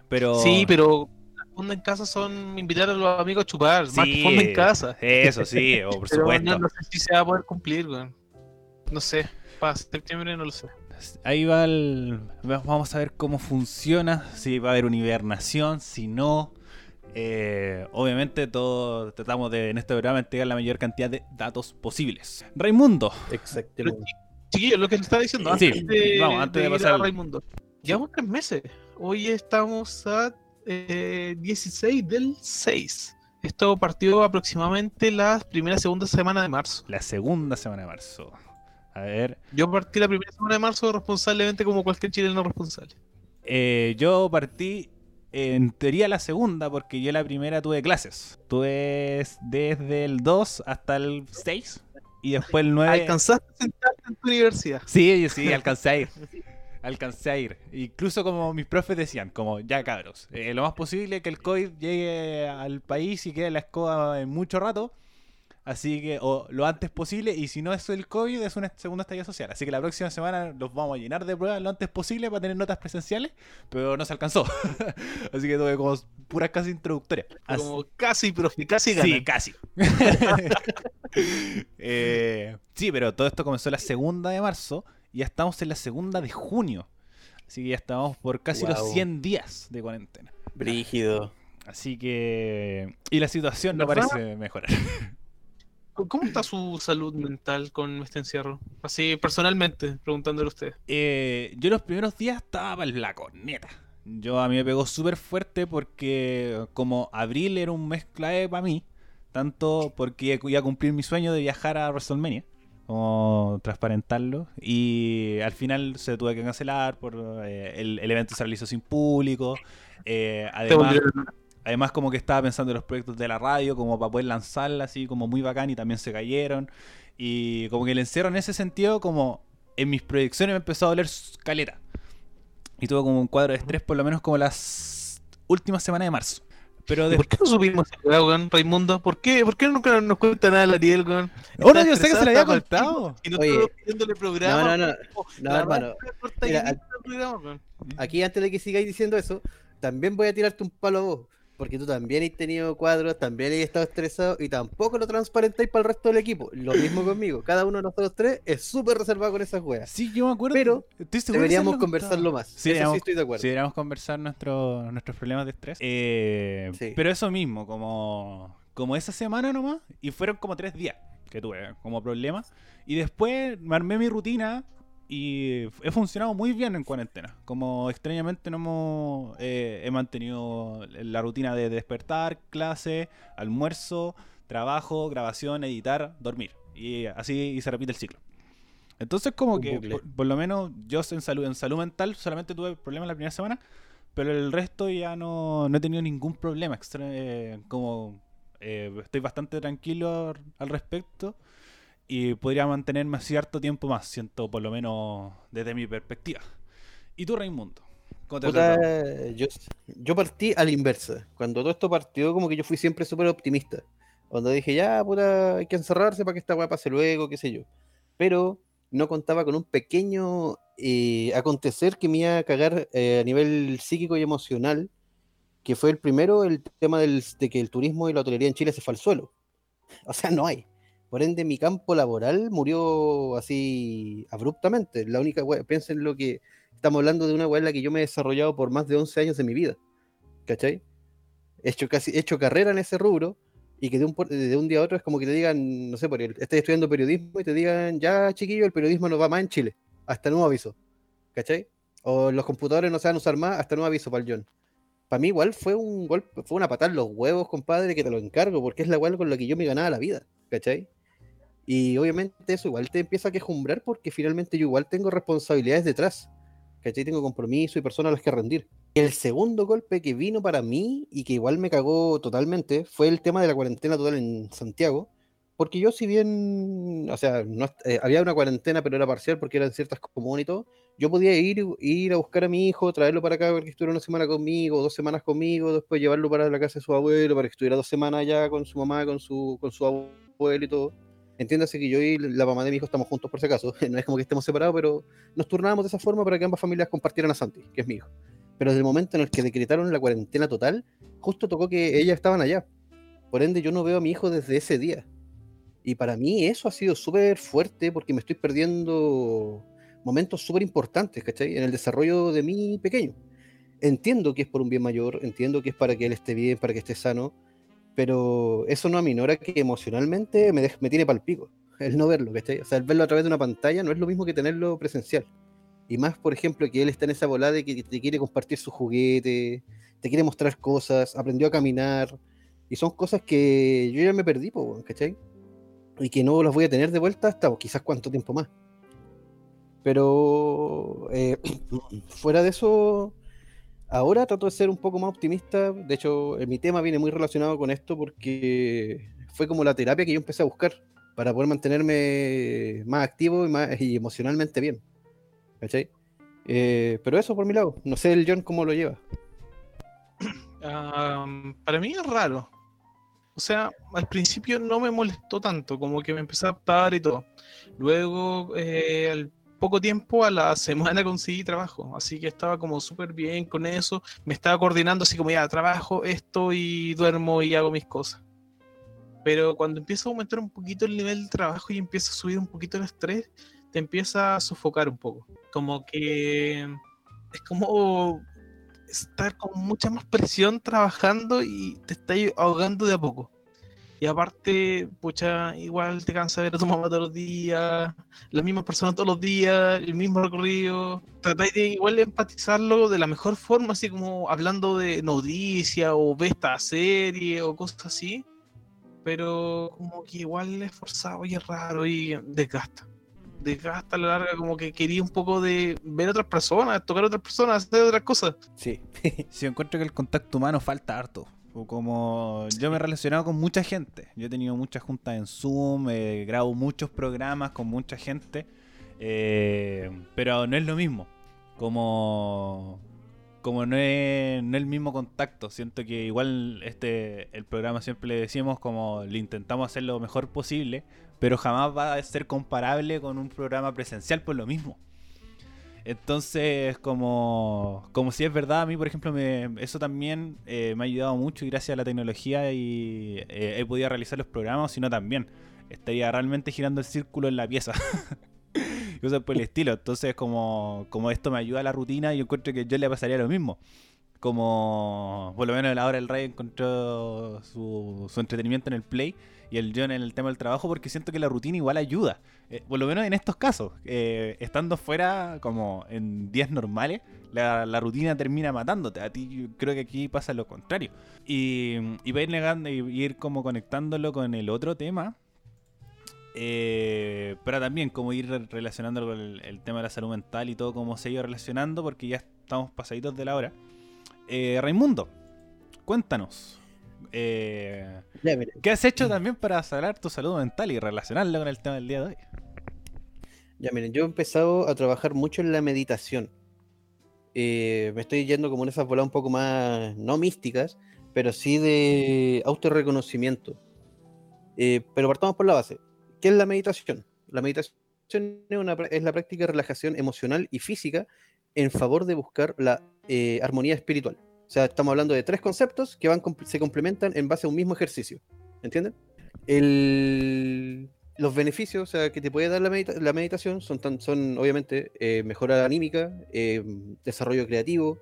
Pero... Sí, pero la fonda en casa son invitar a los amigos a chupar, más que Sí, fonda en casa. Eso sí, o por Pero supuesto. no, no sé si se va a poder cumplir, weón. No sé, para septiembre no lo sé. Ahí va el. Vamos a ver cómo funciona. Si va a haber una hibernación, si no. Eh, obviamente, todos tratamos de en este programa entregar la mayor cantidad de datos posibles. Raimundo, Exactamente. Chiquillos, lo que le estaba diciendo Sí, antes de, vamos, antes de pasar a Raimundo. Llevamos tres meses. Hoy estamos a eh, 16 del 6. Esto partió aproximadamente la primera segunda semana de marzo. La segunda semana de marzo. A ver, Yo partí la primera semana de marzo responsablemente como cualquier chileno responsable. eh, yo partí en teoría la segunda porque yo la primera tuve clases. Tuve desde el 2 hasta el 6 y después el 9. ¿Alcanzaste a sentarte en tu universidad? Sí, sí, alcancé a ir. Alcancé a ir. Incluso como mis profes decían, como ya cabros, eh, lo más posible que el COVID llegue al país y quede en la escoba en mucho rato. Así que, o lo antes posible, y si no es el COVID, es una segunda estadía social. Así que la próxima semana los vamos a llenar de pruebas lo antes posible para tener notas presenciales, pero no se alcanzó. Así que tuve como puras casi introductorias. Así- Como casi, profe, casi Sí, casi. Eh, sí, pero todo esto comenzó la segunda de marzo ya estamos en la segunda de junio. Así que ya estamos por casi los Guau. 100 días de cuarentena. Brígido. Así que... Y la situación no ¿Verdad? parece mejorar. ¿Cómo está su salud mental con este encierro? Así, personalmente, preguntándole a usted. Eh, yo los primeros días estaba para la corneta. Yo a mí me pegó súper fuerte porque como abril era un mes clave para mí, tanto porque iba a cumplir mi sueño de viajar a WrestleMania, como transparentarlo, y al final se tuve que cancelar por eh, el, el evento se realizó sin público, eh, además, además como que estaba pensando en los proyectos de la radio como para poder lanzarla así como muy bacán y también se cayeron, y como que el encierro en ese sentido como en mis proyecciones me empezó a doler caleta. Y tuve como un cuadro de estrés por lo menos como las últimas semanas de marzo. Pero ¿Y de... ¿Por qué no subimos esa weá, weón, Raimundo? ¿Por qué? ¿Por qué nunca nos cuenta nada la Ariel, weón? Está yo sé que se le había contado. Y no Oye, estoy pidiéndole programa. no, no, no, hermano. Mira. Aquí antes de que sigáis diciendo eso, también voy a tirarte un palo a vos. Porque tú también has tenido cuadros, también has estado estresado y tampoco lo transparentáis para el resto del equipo. Lo mismo conmigo. Cada uno de nosotros tres es súper reservado con esas weas. Sí, yo me acuerdo. Pero Deberíamos conversarlo más. Sí, Eso sí estoy de acuerdo. Sí, deberíamos conversar nuestro- nuestros problemas de estrés. Eh, Sí. Pero eso mismo, como, como esa semana nomás, y fueron como tres días que tuve como problema. Y después me armé mi rutina y he funcionado muy bien en cuarentena. Como extrañamente no hemos, eh, he mantenido la rutina de despertar, clase, almuerzo, trabajo, grabación, editar, dormir. Y así y se repite el ciclo. Entonces como que por, por lo menos yo en salud, en salud mental solamente tuve problemas la primera semana, pero el resto ya no, no he tenido ningún problema. extra- eh, como eh, estoy bastante tranquilo al respecto y podría mantenerme cierto tiempo más, siento por lo menos desde mi perspectiva. ¿Y tú, Raimundo? Yo, yo partí a la inversa. Cuando todo esto partió, como que yo fui siempre súper optimista. Cuando dije, ya, puta, hay que encerrarse para que esta weá pase luego, qué sé yo. Pero no contaba con un pequeño eh, acontecer que me iba a cagar eh, a nivel psíquico y emocional, que fue el primero, el tema del- de que el turismo y la hotelería en Chile se fue al suelo. O sea, no hay. Por ende, mi campo laboral murió así abruptamente. La única weá, piensen lo que estamos hablando de una weá en la que yo me he desarrollado por más de 11 años de mi vida. ¿Cachai? He hecho, casi, he hecho carrera en ese rubro y que de un, de un día a otro es como que te digan, no sé, por estás estudiando periodismo y te digan, ya chiquillo, el periodismo no va más en Chile, hasta nuevo aviso. ¿Cachai? O los computadores no se van a usar más, hasta nuevo aviso para el John. Para mí igual fue un golpe, fue una patada en los huevos, compadre, que te lo encargo, porque es la weá con la que yo me ganaba la vida, ¿cachai? Y obviamente eso igual te empieza a quejumbrar porque finalmente yo igual tengo responsabilidades detrás. ¿Cachai? Tengo compromiso y personas a las que rendir. El segundo golpe que vino para mí y que igual me cagó totalmente fue el tema de la cuarentena total en Santiago. Porque yo si bien, o sea, no, eh, había una cuarentena pero era parcial porque eran ciertas comunas y todo, yo podía ir, ir a buscar a mi hijo, traerlo para acá para que estuviera una semana conmigo, dos semanas conmigo, después llevarlo para la casa de su abuelo, para que estuviera dos semanas allá con su mamá, con su, con su abuelo y todo. Entiéndase que yo y la mamá de mi hijo estamos juntos por si acaso. No es como que estemos separados, pero nos turnábamos de esa forma para que ambas familias compartieran a Santi, que es mi hijo. Pero desde el momento en el que decretaron la cuarentena total, justo tocó que ellas estaban allá. Por ende, yo no veo a mi hijo desde ese día. Y para mí eso ha sido súper fuerte porque me estoy perdiendo momentos súper importantes, ¿cachai? En el desarrollo de mi pequeño. Entiendo que es por un bien mayor, entiendo que es para que él esté bien, para que esté sano, pero eso no aminora que emocionalmente me, dej- me tiene pal pico el no verlo, ¿cachai? O sea, el verlo a través de una pantalla no es lo mismo que tenerlo presencial. Y más, por ejemplo, que él está en esa volada de que te quiere compartir su juguete, te quiere mostrar cosas, aprendió a caminar. Y son cosas que yo ya me perdí, ¿cachai? Y que no las voy a tener de vuelta hasta pues, quizás cuánto tiempo más. Pero eh, fuera de eso, ahora trato de ser un poco más optimista. De hecho, eh, mi tema viene muy relacionado con esto porque fue como la terapia que yo empecé a buscar para poder mantenerme más activo y, más, y emocionalmente bien. ¿Cachai? Eh, pero eso por mi lado. No sé el John cómo lo lleva. Am, para mí es raro. O sea, al principio no me molestó tanto, como que me empecé a adaptar y todo. Luego, eh, al poco tiempo, a la semana conseguí trabajo, así que estaba como súper bien con eso. Me estaba coordinando así como ya, trabajo esto y duermo y hago mis cosas. Pero cuando empieza a aumentar un poquito el nivel de trabajo y empieza a subir un poquito el estrés, te empieza a sofocar un poco. Como que es como estar con mucha más presión trabajando y te estás ahogando de a poco. Y aparte, pucha, igual te cansa ver a tu mamá todos los días, las mismas personas todos los días, el mismo recorrido. Tratáis de igual empatizarlo de la mejor forma, así como hablando de noticias o ve esta serie o cosas así. Pero como que igual es forzado y es raro y desgasta. Desgasta a la larga, como que quería un poco de ver a otras personas, tocar a otras personas, hacer otras cosas. Sí. Sí, encuentro que el contacto humano falta harto. O como yo me he relacionado con mucha gente. Yo he tenido muchas juntas en Zoom, eh, grabo muchos programas con mucha gente. eh, pero no es lo mismo. Como como no es, no es el mismo contacto. Siento que igual este el programa siempre le decimos como le intentamos hacer lo mejor posible, pero jamás va a ser comparable con un programa presencial por lo mismo. Entonces, como, como si es verdad, a mí, por ejemplo, me- eso también eh, me ha ayudado mucho y gracias a la tecnología y eh, he podido realizar los programas, sino también estaría realmente girando el círculo en la pieza. y cosas por el estilo. Entonces, como, como esto me ayuda a la rutina, yo encuentro que yo le pasaría lo mismo. Como por lo menos la hora el Ray encontró su entretenimiento en el play y el John en el tema del trabajo, porque siento que la rutina igual ayuda. Eh, por lo menos en estos casos, eh, estando fuera, como en días normales, la, la rutina termina matándote. A ti yo creo que aquí pasa lo contrario. Y, y para ir negando y ir como conectándolo con el otro tema, eh, pero también como ir re- relacionándolo con el, el tema de la salud mental y todo como se ha ido relacionando, porque ya estamos pasaditos de la hora. Eh, Raimundo, cuéntanos. Eh, Ya, ¿Qué has hecho también para sanar tu salud mental y relacionarlo con el tema del día de hoy? ya miren, yo he empezado a trabajar mucho en la meditación. Eh, me estoy yendo como en esas bolas un poco más, no místicas, pero sí de autorreconocimiento. Eh, pero partamos por la base. ¿Qué es la meditación? La meditación es, una prá- es la práctica de relajación emocional y física en favor de buscar la eh, armonía espiritual. O sea, estamos hablando de tres conceptos que van, se complementan en base a un mismo ejercicio. ¿Entienden? El- los beneficios o sea, que te puede dar la, medita- la meditación son, tan, son obviamente eh, mejora anímica, eh, desarrollo creativo,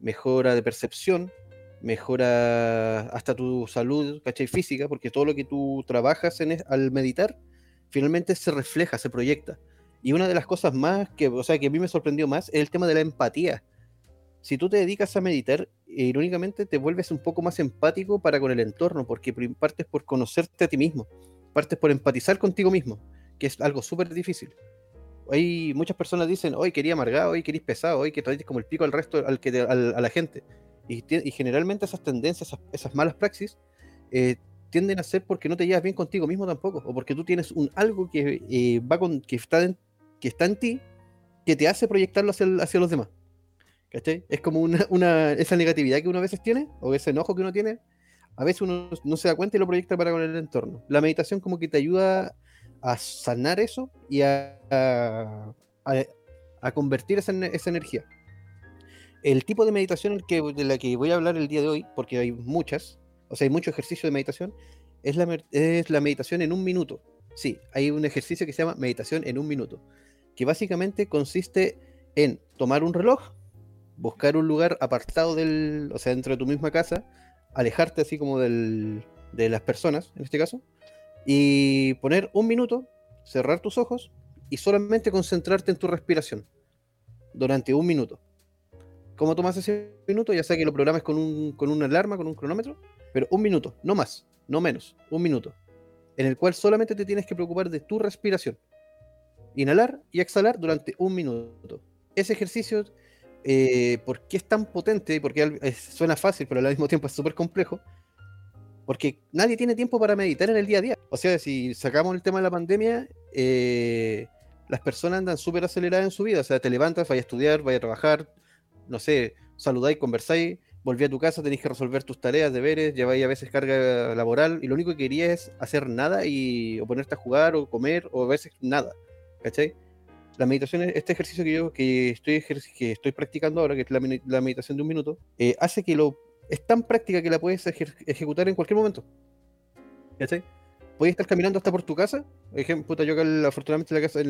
mejora de percepción, mejora hasta tu salud, ¿cachai? Física, porque todo lo que tú trabajas en es- al meditar, finalmente se refleja, se proyecta. Y una de las cosas más que, o sea, que a mí me sorprendió más es el tema de la empatía. Si tú te dedicas a meditar, irónicamente te vuelves un poco más empático para con el entorno, porque partes por conocerte a ti mismo, partes por empatizar contigo mismo, que es algo súper difícil. Hay muchas personas dicen, hoy quería amargado, hoy querís pesado, hoy que traes como el pico al resto, al que te- a la gente. Y, generalmente esas tendencias, esas, malas praxis, eh, tienden a ser porque no te llevas bien contigo mismo tampoco, o porque tú tienes un algo que eh, va con, que está en, que está en ti, que te hace proyectarlo hacia, hacia los demás. ¿Cachai? Es como una, una- esa negatividad que uno a veces tiene, o ese enojo que uno tiene, a veces uno no se da cuenta y lo proyecta para con el entorno. La meditación como que te ayuda a sanar eso y a, a, a- convertir esa, esa energía. El tipo de meditación el que, de la que voy a hablar el día de hoy, porque hay muchas, o sea, hay mucho ejercicio de meditación, es la, es la meditación en un minuto. Sí, hay un ejercicio que se llama meditación en un minuto, que básicamente consiste en tomar un reloj, buscar un lugar apartado del, o sea, dentro de tu misma casa, alejarte así como del, de las personas, en este caso, y poner un minuto, cerrar tus ojos y solamente concentrarte en tu respiración. durante un minuto. ¿Cómo tomas ese minuto? Ya sea que lo programes con, un, con una alarma, con un cronómetro, pero un minuto, no más, no menos, un minuto, en el cual solamente te tienes que preocupar de tu respiración. Inhalar y exhalar durante un minuto. Ese ejercicio, eh, ¿por qué es tan potente? y Porque al- es- suena fácil, pero al mismo tiempo es súper complejo. Porque nadie tiene tiempo para meditar en el día a día. O sea, si sacamos el tema de la pandemia, eh, las personas andan súper aceleradas en su vida. O sea, te levantas, vas a estudiar, vas a trabajar, no sé, saludáis, conversáis, volví a tu casa, tenéis que resolver tus tareas, deberes, lleváis a veces carga laboral y lo único que querías es hacer nada y o ponerte a jugar o comer o a veces nada. ¿Cachai? La meditación, es- este ejercicio que yo que estoy, que estoy practicando ahora, que es la, meditación de un minuto, eh, hace que lo... Es tan práctica que la puedes ejecutar en cualquier momento. ¿Cachai? Puedes estar caminando hasta por tu casa. Ejemplo, puta, yo acá, afortunadamente en la casa,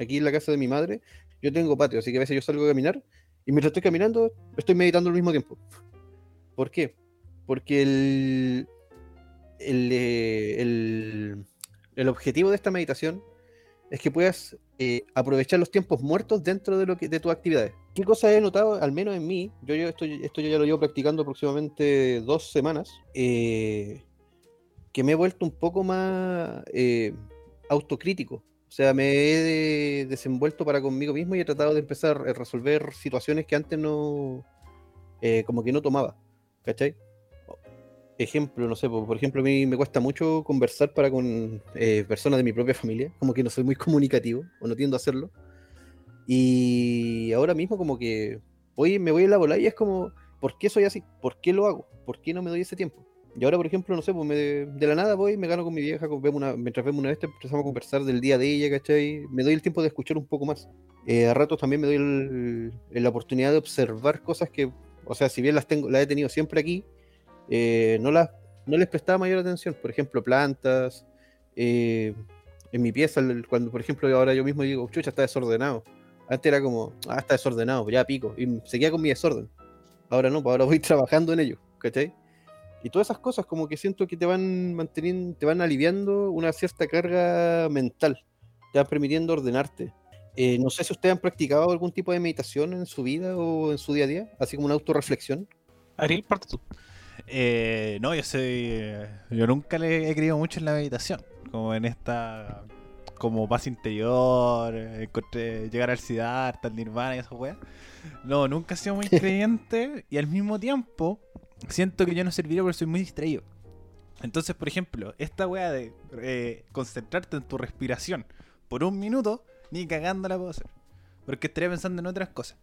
aquí en la casa de mi madre, yo tengo patio, así que a veces yo salgo a caminar y mientras estoy caminando, estoy meditando al mismo tiempo. ¿Por qué? Porque el, el, eh, el, el objetivo de esta meditación es que puedas eh, aprovechar los tiempos muertos dentro de, lo que, de tus actividades. ¿Qué cosa he notado, al menos en mí? Yo, yo esto, esto yo ya lo llevo practicando aproximadamente dos semanas. eh, que me he vuelto un poco más eh, autocrítico. O sea, me he de- desenvuelto para conmigo mismo y he tratado de empezar a resolver situaciones que antes no, eh, como que no tomaba. ¿Cachai? Ejemplo, no sé, po- por ejemplo, a mí me cuesta mucho conversar para con eh, personas de mi propia familia, como que no soy muy comunicativo o no tiendo a hacerlo. Y ahora mismo como que voy, me voy en la bola y es como, ¿por qué soy así? ¿Por qué lo hago? ¿Por qué no me doy ese tiempo? Y ahora, por ejemplo, no sé, pues de la nada voy, me gano con mi vieja, con- vemos una, mientras vemos una vez, empezamos a conversar del día de ella, ¿cachai? Me doy el tiempo de escuchar un poco más. Eh, a ratos también me doy la oportunidad de observar cosas que, o sea, si bien las tengo, las he tenido siempre aquí, eh, no, las, no les prestaba mayor atención. Por ejemplo, plantas, eh, en mi pieza, cuando, por ejemplo, ahora yo mismo digo, chucha, está desordenado. Antes era como, ah, está desordenado, ya pico, y seguía con mi desorden. Ahora no, pues ahora voy trabajando en ello, ¿cachai? Y todas esas cosas como que siento que te van manteniendo, te van aliviando una cierta carga mental, te van permitiendo ordenarte. Eh, no sé si ustedes han practicado algún tipo de meditación en su vida o en su día a día, así como una autorreflexión. Ariel, parte tú. Eh, no, yo soy. eh, Yo nunca le he creído mucho en la meditación. Como en esta. Como paz interior, eh, encontré- llegar al Siddhartha, al Nirvana y esas weas. No, nunca he sido muy creyente y al mismo tiempo siento que yo no serviría porque soy muy distraído. Entonces, por ejemplo, esta wea de eh, concentrarte en tu respiración por un minuto, ni cagando la puedo hacer. Porque estaría pensando en otras cosas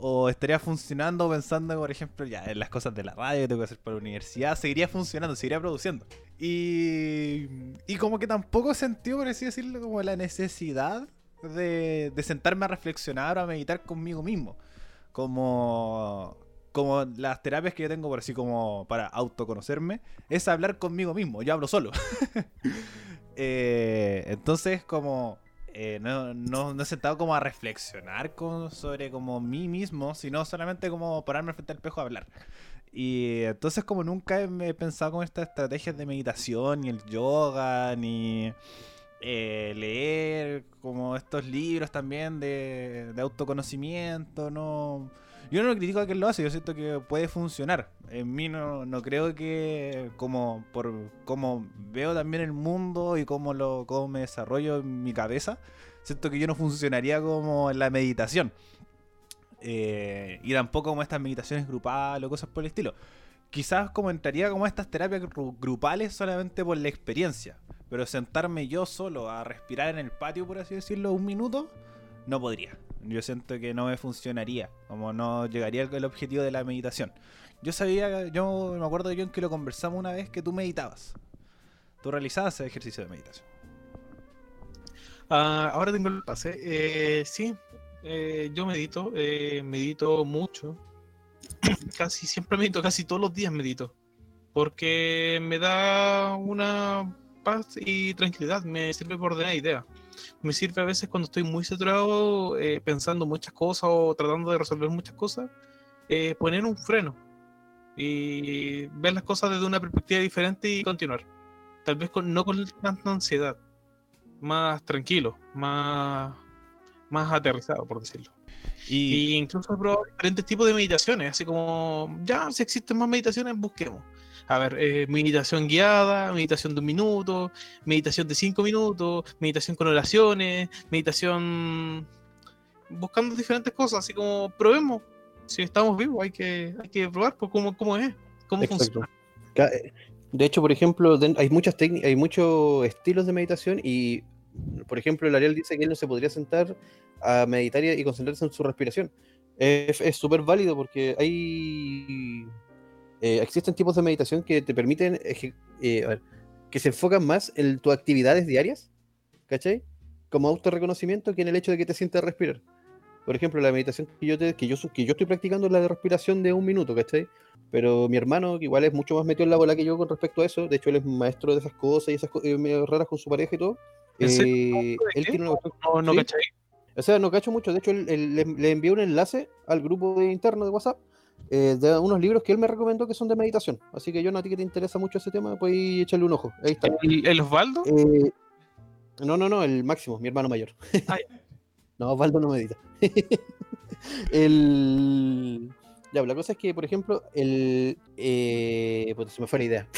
o estaría funcionando pensando, por ejemplo, ya en las cosas de la radio que tengo que hacer para la universidad, seguiría funcionando, seguiría produciendo. Y, y como que tampoco sentí, por así decirlo, como la necesidad de, de sentarme a reflexionar o a meditar conmigo mismo. Como, como las terapias que yo tengo, por así como para autoconocerme, es hablar conmigo mismo, yo hablo solo. Eh, entonces, como eh, no, no, no he sentado como a reflexionar sobre como mí mismo, sino solamente como pararme frente al espejo a hablar. Y entonces como nunca he, pensado con estas estrategias de meditación, ni el yoga, ni eh, leer como estos libros también de, autoconocimiento, no... Yo no critico a quien lo hace, yo siento que puede funcionar. En mí no, no creo que como por como veo también el mundo y cómo lo cómo me desarrollo en mi cabeza, siento que yo no funcionaría como en la meditación. Eh, y tampoco como estas meditaciones grupales o cosas por el estilo. Quizás como entraría como estas terapias gru- grupales solamente por la experiencia. Pero sentarme yo solo a respirar en el patio, por así decirlo, un minuto, no podría. Yo siento que no me funcionaría. Como no llegaría al objetivo de la meditación. Yo sabía, yo me acuerdo yo en que lo conversamos una vez que tú meditabas. Tú realizabas ese ejercicio de meditación. Ah, ahora tengo el pase. Eh, sí, eh, yo medito, eh, medito mucho. Casi siempre medito, casi todos los días medito. Porque me da una paz y tranquilidad, me sirve por ordenar ideas. Me sirve a veces cuando estoy muy saturado, pensando muchas cosas o tratando de resolver muchas cosas, poner un freno y ver las cosas desde una perspectiva diferente y continuar. Tal vez con, no con tanta ansiedad más tranquilo, más, más aterrizado, por decirlo. Y, incluso he probado diferentes tipos de meditaciones, así como, ya, si existen más meditaciones, busquemos. A ver, eh, meditación guiada, meditación de un minuto, meditación de cinco minutos, meditación con oraciones, meditación buscando diferentes cosas, así como probemos. Si estamos vivos, hay que, hay que probar pues, cómo, cómo es, cómo funciona. Eh, de hecho, por ejemplo, hay muchas técnicas, hay muchos estilos de meditación y, por ejemplo, el Ariel dice que él no se podría sentar a meditar y concentrarse en su respiración. Es súper válido porque hay eh, existen tipos de meditación que te permiten eh, que se enfocan más en tus actividades diarias, ¿cachai? Como autorreconocimiento que en el hecho de que te sientas a respirar. Por ejemplo, la meditación que yo, que yo, que yo estoy practicando es la de respiración de un minuto, ¿cachai? Pero mi hermano, que igual es mucho más metido en la bola que yo con respecto a eso, de hecho él es maestro de esas cosas y esas cosas medio raras con su pareja y todo. Eh, él tiene una no, no ¿sí? O sea, no cacho mucho. De hecho, le, le, envié un enlace al grupo de interno de WhatsApp eh, de unos libros que él me recomendó que son de meditación. Así que yo, a ti que te interesa mucho ese tema, puedes echarle un ojo. Ahí está. ¿El, Osvaldo? Eh, no, no, no, el máximo, mi hermano mayor. No, Osvaldo no medita. el. Ya, la cosa es que, por ejemplo, el. Eh, pues se me fue la idea.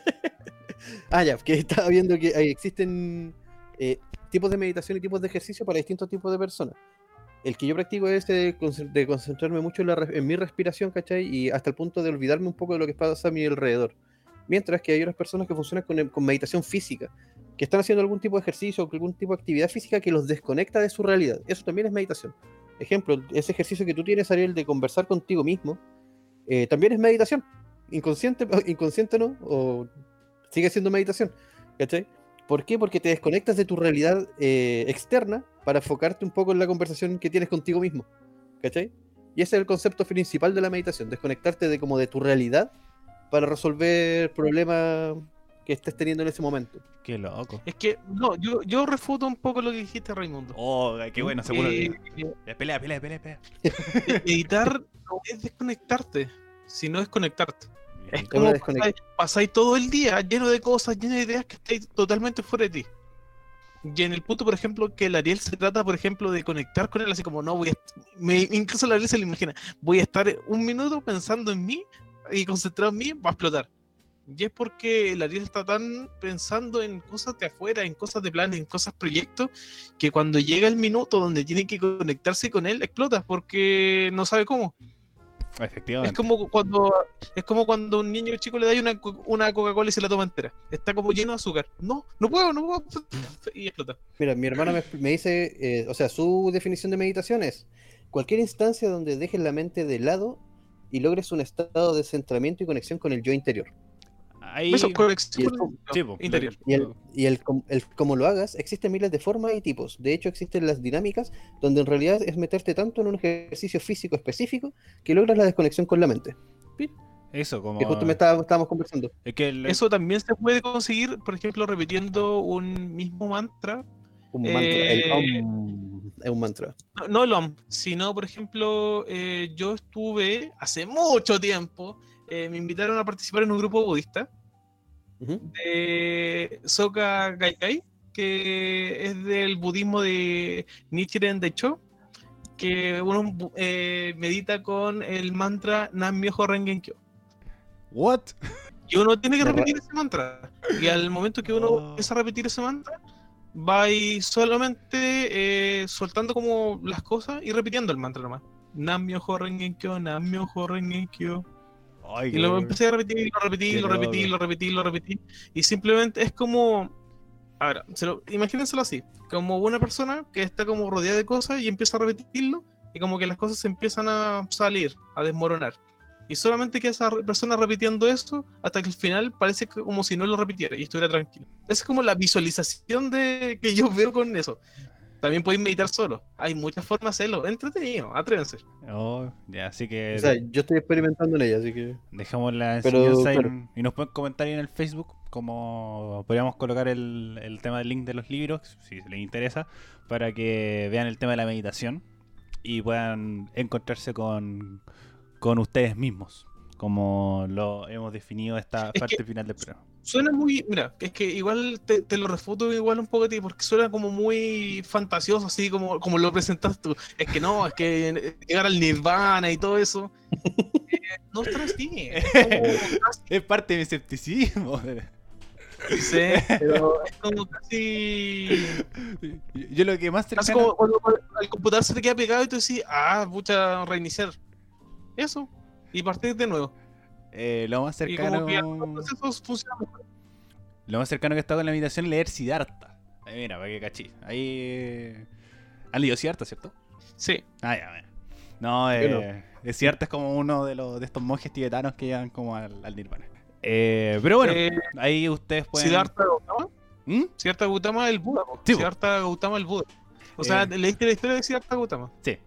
ah, ya, que estaba viendo que existen eh, tipos de meditación y tipos de ejercicio para distintos tipos de personas. El que yo practico es de, concentrarme mucho en, mi respiración, ¿cachai? Y hasta el punto de olvidarme un poco de lo que pasa a mi alrededor. Mientras que hay otras personas que funcionan con meditación física, que están haciendo algún tipo de ejercicio o algún tipo de actividad física que los desconecta de su realidad. Eso también es meditación. Ejemplo, ese ejercicio que tú tienes, Ariel, de conversar contigo mismo, eh, también es meditación. Inconsciente, inconsciente no, sigue siendo meditación. ¿Cachai? ¿Por qué? Porque te desconectas de tu realidad eh, externa para enfocarte un poco en la conversación que tienes contigo mismo. ¿Cachai? Y ese es el concepto principal de la meditación, desconectarte de como de tu realidad para resolver problemas que estés teniendo en ese momento. Qué loco. Es que, no, yo, yo refuto un poco lo que dijiste, Raimundo. Oh, qué bueno, seguro. Eh, que... pelea, pelea, pelea, pelea. Meditar no es desconectarte, sino es conectarte. Es como pasáis, todo el día lleno de cosas, lleno de ideas que estáis totalmente fuera de ti. Y en el punto, por ejemplo, que el Ariel se trata, por ejemplo, de conectar con él, así como, no, voy a... Me, incluso el Ariel se lo imagina, voy a estar un minuto pensando en mí y concentrado en mí, va a explotar. Y es porque el Ariel está tan pensando en cosas de afuera, en cosas de planes, en cosas proyectos, que cuando llega el minuto donde tiene que conectarse con él, explota porque no sabe cómo. Efectivamente. Es como cuando es como cuando un niño chico le da una, una Coca-Cola y se la toma entera. Está como lleno de azúcar. No, no puedo, no puedo. Y explota. Mira, mi hermana me, dice, eh, o sea, su definición de meditación es cualquier instancia donde dejes la mente de lado y logres un estado de centramiento y conexión con el yo interior. Eso, interior. Y, el, como lo hagas, existen miles de formas y tipos. De hecho, existen las dinámicas donde en realidad es meterte tanto en un ejercicio físico específico que logras la desconexión con la mente. Eso, como. Que justo me estábamos conversando. Eso también se puede conseguir, por ejemplo, repitiendo un mismo mantra. Un mantra. Eh, es un mantra. No, el OM, sino, por ejemplo, eh, yo estuve hace mucho tiempo eh, me invitaron a participar en un grupo budista de Soka Gaikai, que es del budismo de Nichiren Decho, que uno eh, medita con el mantra Nam Myoho Rengen Kyo. What? Y uno tiene que repetir ese mantra. Y al momento que uno oh. empieza a repetir ese mantra, va ahí solamente eh, soltando como las cosas y repitiendo el mantra nomás. Nam Myoho Rengen Kyo, Nam Myoho Rengen Kyo y lo empecé a repetir, lo repetí, lo repetí, lo repetí, lo repetí. Y simplemente es como. A ver, imagínenselo así: como una persona que está como rodeada de cosas y empieza a repetirlo, y como que las cosas se empiezan a salir, a desmoronar. Y solamente que esa persona repitiendo esto hasta que al final parece como si no lo repitiera y estuviera tranquilo. Esa es como la visualización de que yo veo con eso. También podéis meditar solo. Hay muchas formas de hacerlo. Entretenido, atrévense. Oh, ya, así que. O sea, yo estoy experimentando en ella, así que. Dejamos la enseñanza y, nos pueden comentar ahí en el Facebook como podríamos colocar el, el tema del link de los libros, si les interesa, para que vean el tema de la meditación y puedan encontrarse con, con ustedes mismos como lo hemos definido esta Es parte que- final del programa. Suena muy. Mira, es que igual te, te lo refuto igual un poco a ti, porque suena como muy fantasioso, así como, como lo presentas tú. Es que no, es que llegar al Nirvana y todo eso. eh, no es así. Es casi, parte de mi escepticismo. sí, pero es como casi. Yo lo que más cercano... como cuando el computador se te queda pegado y tú decís, ah, pucha, reiniciar. Eso. Y partir de nuevo. Eh, lo más Y como cercano... que los funcionan. Lo más cercano que he estado con la meditación es leer Siddhartha. Ahí mira, para que cachí. Ahí... eh, Han leído Siddhartha, ¿cierto? Sí. Ah, ya, mira. No, Yo no. eh, es Siddhartha es como uno de, los, de estos monjes tibetanos que llegan como al, al Nirvana. Eh, pero bueno, Eh, ahí ustedes pueden... Siddhartha Gautama. ¿Mm? Siddhartha Gautama el Buda. Sí. Siddhartha Gautama el Buda. O sea, Eh. leíste la historia de Siddhartha Gautama. Sí.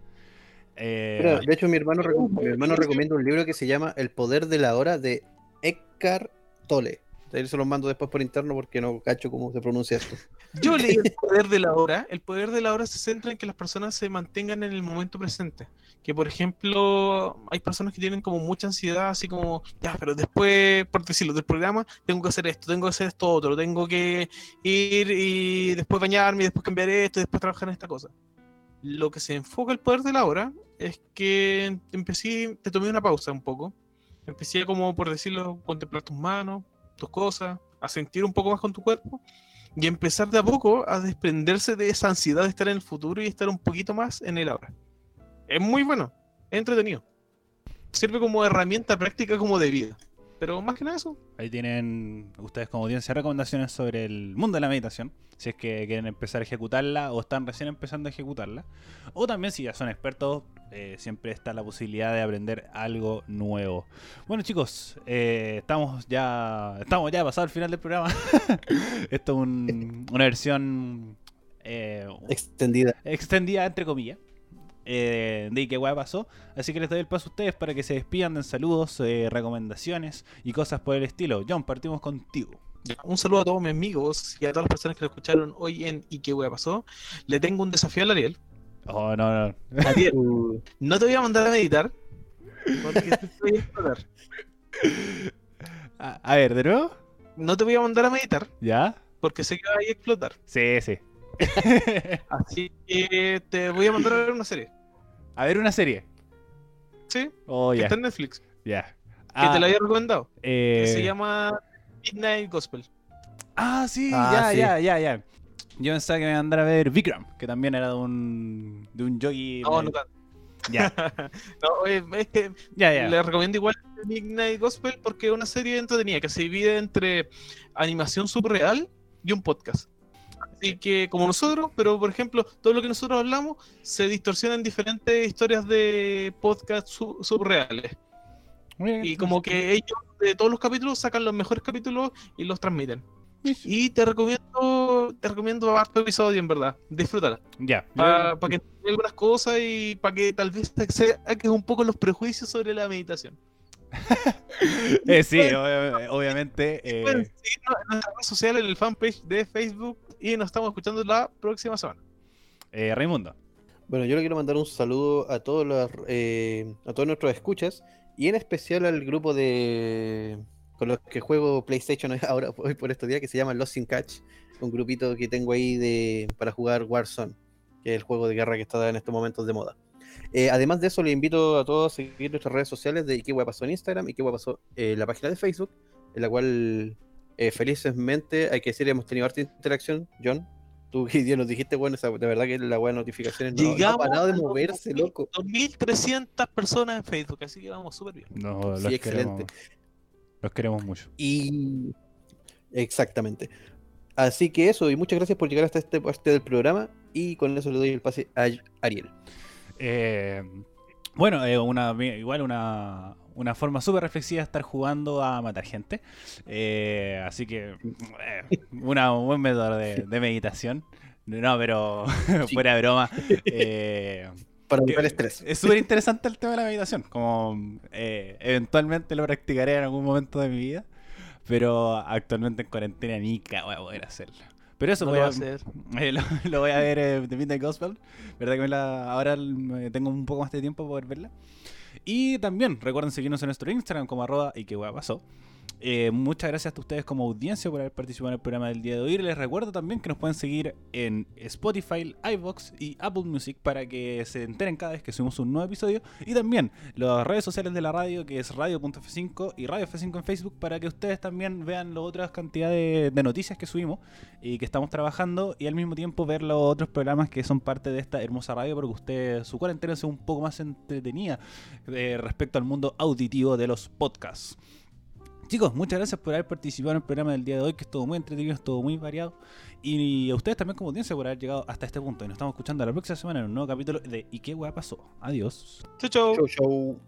Eh, Mira, de hecho, mi hermano, mi hermano recomienda un libro que se llama El poder de la hora de Eckhart Tolle. Ahí se los mando después por interno porque no cacho cómo se pronuncia esto. Yo leí el poder de la hora. El poder de la hora se centra en que las personas se mantengan en el momento presente. Que por ejemplo, hay personas que tienen como mucha ansiedad, así como, ya, pero después, por decirlo, del programa, tengo que hacer esto, tengo que hacer esto otro, tengo que ir y después bañarme, y después cambiar esto, y después trabajar en esta cosa. Lo que se enfoca el poder de la hora es que empecé, te tomé una pausa un poco. Empecé como, por decirlo, contemplar tus manos, tus cosas, a sentir un poco más con tu cuerpo y empezar de a poco a desprenderse de esa ansiedad de estar en el futuro y estar un poquito más en el ahora. Es muy bueno, es entretenido. Sirve como herramienta práctica como de vida. Pero más que nada eso. Ahí tienen ustedes como audiencia recomendaciones sobre el mundo de la meditación. Si es que quieren empezar a ejecutarla o están recién empezando a ejecutarla. O también si ya son expertos, eh, siempre está la posibilidad de aprender algo nuevo. Bueno chicos, eh, estamos ya estamos ya pasado el final del programa. Esto es un- una versión eh, Extendida. extendida entre comillas eh, de qué hueá pasó. Así que les doy el paso a ustedes para que se despidan den saludos, eh, recomendaciones y cosas por el estilo. John, partimos contigo. Un saludo a todos mis amigos y a todas las personas que lo escucharon hoy en ¿Y qué wea pasó? Le tengo un desafío al Ariel. Oh, no, no. Ariel, no te voy a mandar a meditar. Porque te voy a explotar. A, a ver, ¿de nuevo? No te voy a mandar a meditar ¿Ya? porque sé que vas a explotar. Sí, sí. Así que te voy a mandar a ver una serie. A ver una serie. ¿Sí? Oh, Que está en Netflix. Ya. Que Ah, te la había recomendado. eh, Que se llama Midnight Gospel. Ah, sí, Ah, ya, sí. ya, ya, ya. Yo pensaba que me iba a andar a ver Vikram, que también era de un, de un yogi. No, no tanto. Ya, No, es que ya, ya. le recomiendo igual Midnight Gospel porque es una serie entretenida que se divide entre animación subreal y un podcast. Así que, como nosotros, pero por ejemplo, todo lo que nosotros hablamos se distorsiona en diferentes historias de podcast su- subreales. Y como que ellos de todos los capítulos sacan los mejores capítulos y los transmiten. Y te recomiendo, te recomiendo harto episodio, en verdad. Disfrútala. Ya. Para que entiendas algunas cosas y para que tal vez te saques un poco los prejuicios sobre la meditación. Eh, sí, ob- obviamente. eh, Pueden seguirnos en nuestras redes sociales, en el fanpage de Facebook y nos estamos escuchando la próxima semana. eh, Raimundo. Bueno, yo le quiero mandar un saludo a todos los, eh, a todos nuestros escuchas y en especial al grupo de con los que juego PlayStation ahora hoy por estos días que se llama Lost in Catch, un grupito que tengo ahí de para jugar Warzone, que es el juego de guerra que está en estos momentos de moda. Eh, además de eso, le invito a todos a seguir nuestras redes sociales de qué pasó en Instagram y qué pasó en la página de Facebook, en la cual eh, felizmente hay que decir hemos tenido harta interacción, John. Tú que nos dijiste, bueno, esa- de verdad que la buena notificaciones no, no ha parado de moverse, 2000, loco. 2300 personas en Facebook, así que vamos súper bien. No, los, Sí, excelente. Queremos, los queremos mucho. Y exactamente. Así que eso, y muchas gracias por llegar hasta esta parte del programa. Y con eso le doy el pase a Ariel. Eh, bueno, eh, una, igual una, una forma súper reflexiva de estar jugando a matar gente. Eh, así que, eh, una, un buen método de, de meditación. No, pero Sí. fuera de broma. eh, Para evitar estrés. Es súper interesante el tema de la meditación. Como eh, eventualmente lo practicaré en algún momento de mi vida. Pero actualmente en cuarentena ni voy a poder hacerlo. Pero eso No voy lo a, hacer. eh, lo, lo voy a ver eh, de Midnight Gospel. ¿Verdad que me la, ahora tengo un poco más de tiempo para poder verla? Y también recuerden seguirnos en nuestro Instagram como arroba y qué hueá pasó. Eh, muchas gracias a ustedes como audiencia por haber participado en el programa del día de hoy. Les recuerdo también que nos pueden seguir en Spotify, iVoox y Apple Music para que se enteren cada vez que subimos un nuevo episodio. Y también las redes sociales de la radio, que es radio.f5 y Radio F5 en Facebook, para que ustedes también vean las otras cantidades de noticias que subimos y que estamos trabajando. Y al mismo tiempo ver los otros programas que son parte de esta hermosa radio, porque usted, su cuarentena sea un poco más entretenida eh, respecto al mundo auditivo de los podcasts. Chicos, muchas gracias por haber participado en el programa del día de hoy, que estuvo muy entretenido, estuvo muy variado. Y a ustedes también como audiencia por haber llegado hasta este punto. Y nos estamos escuchando la próxima semana en un nuevo capítulo de ¿Y qué hueá pasó? Adiós. Chau, chau. Show, show.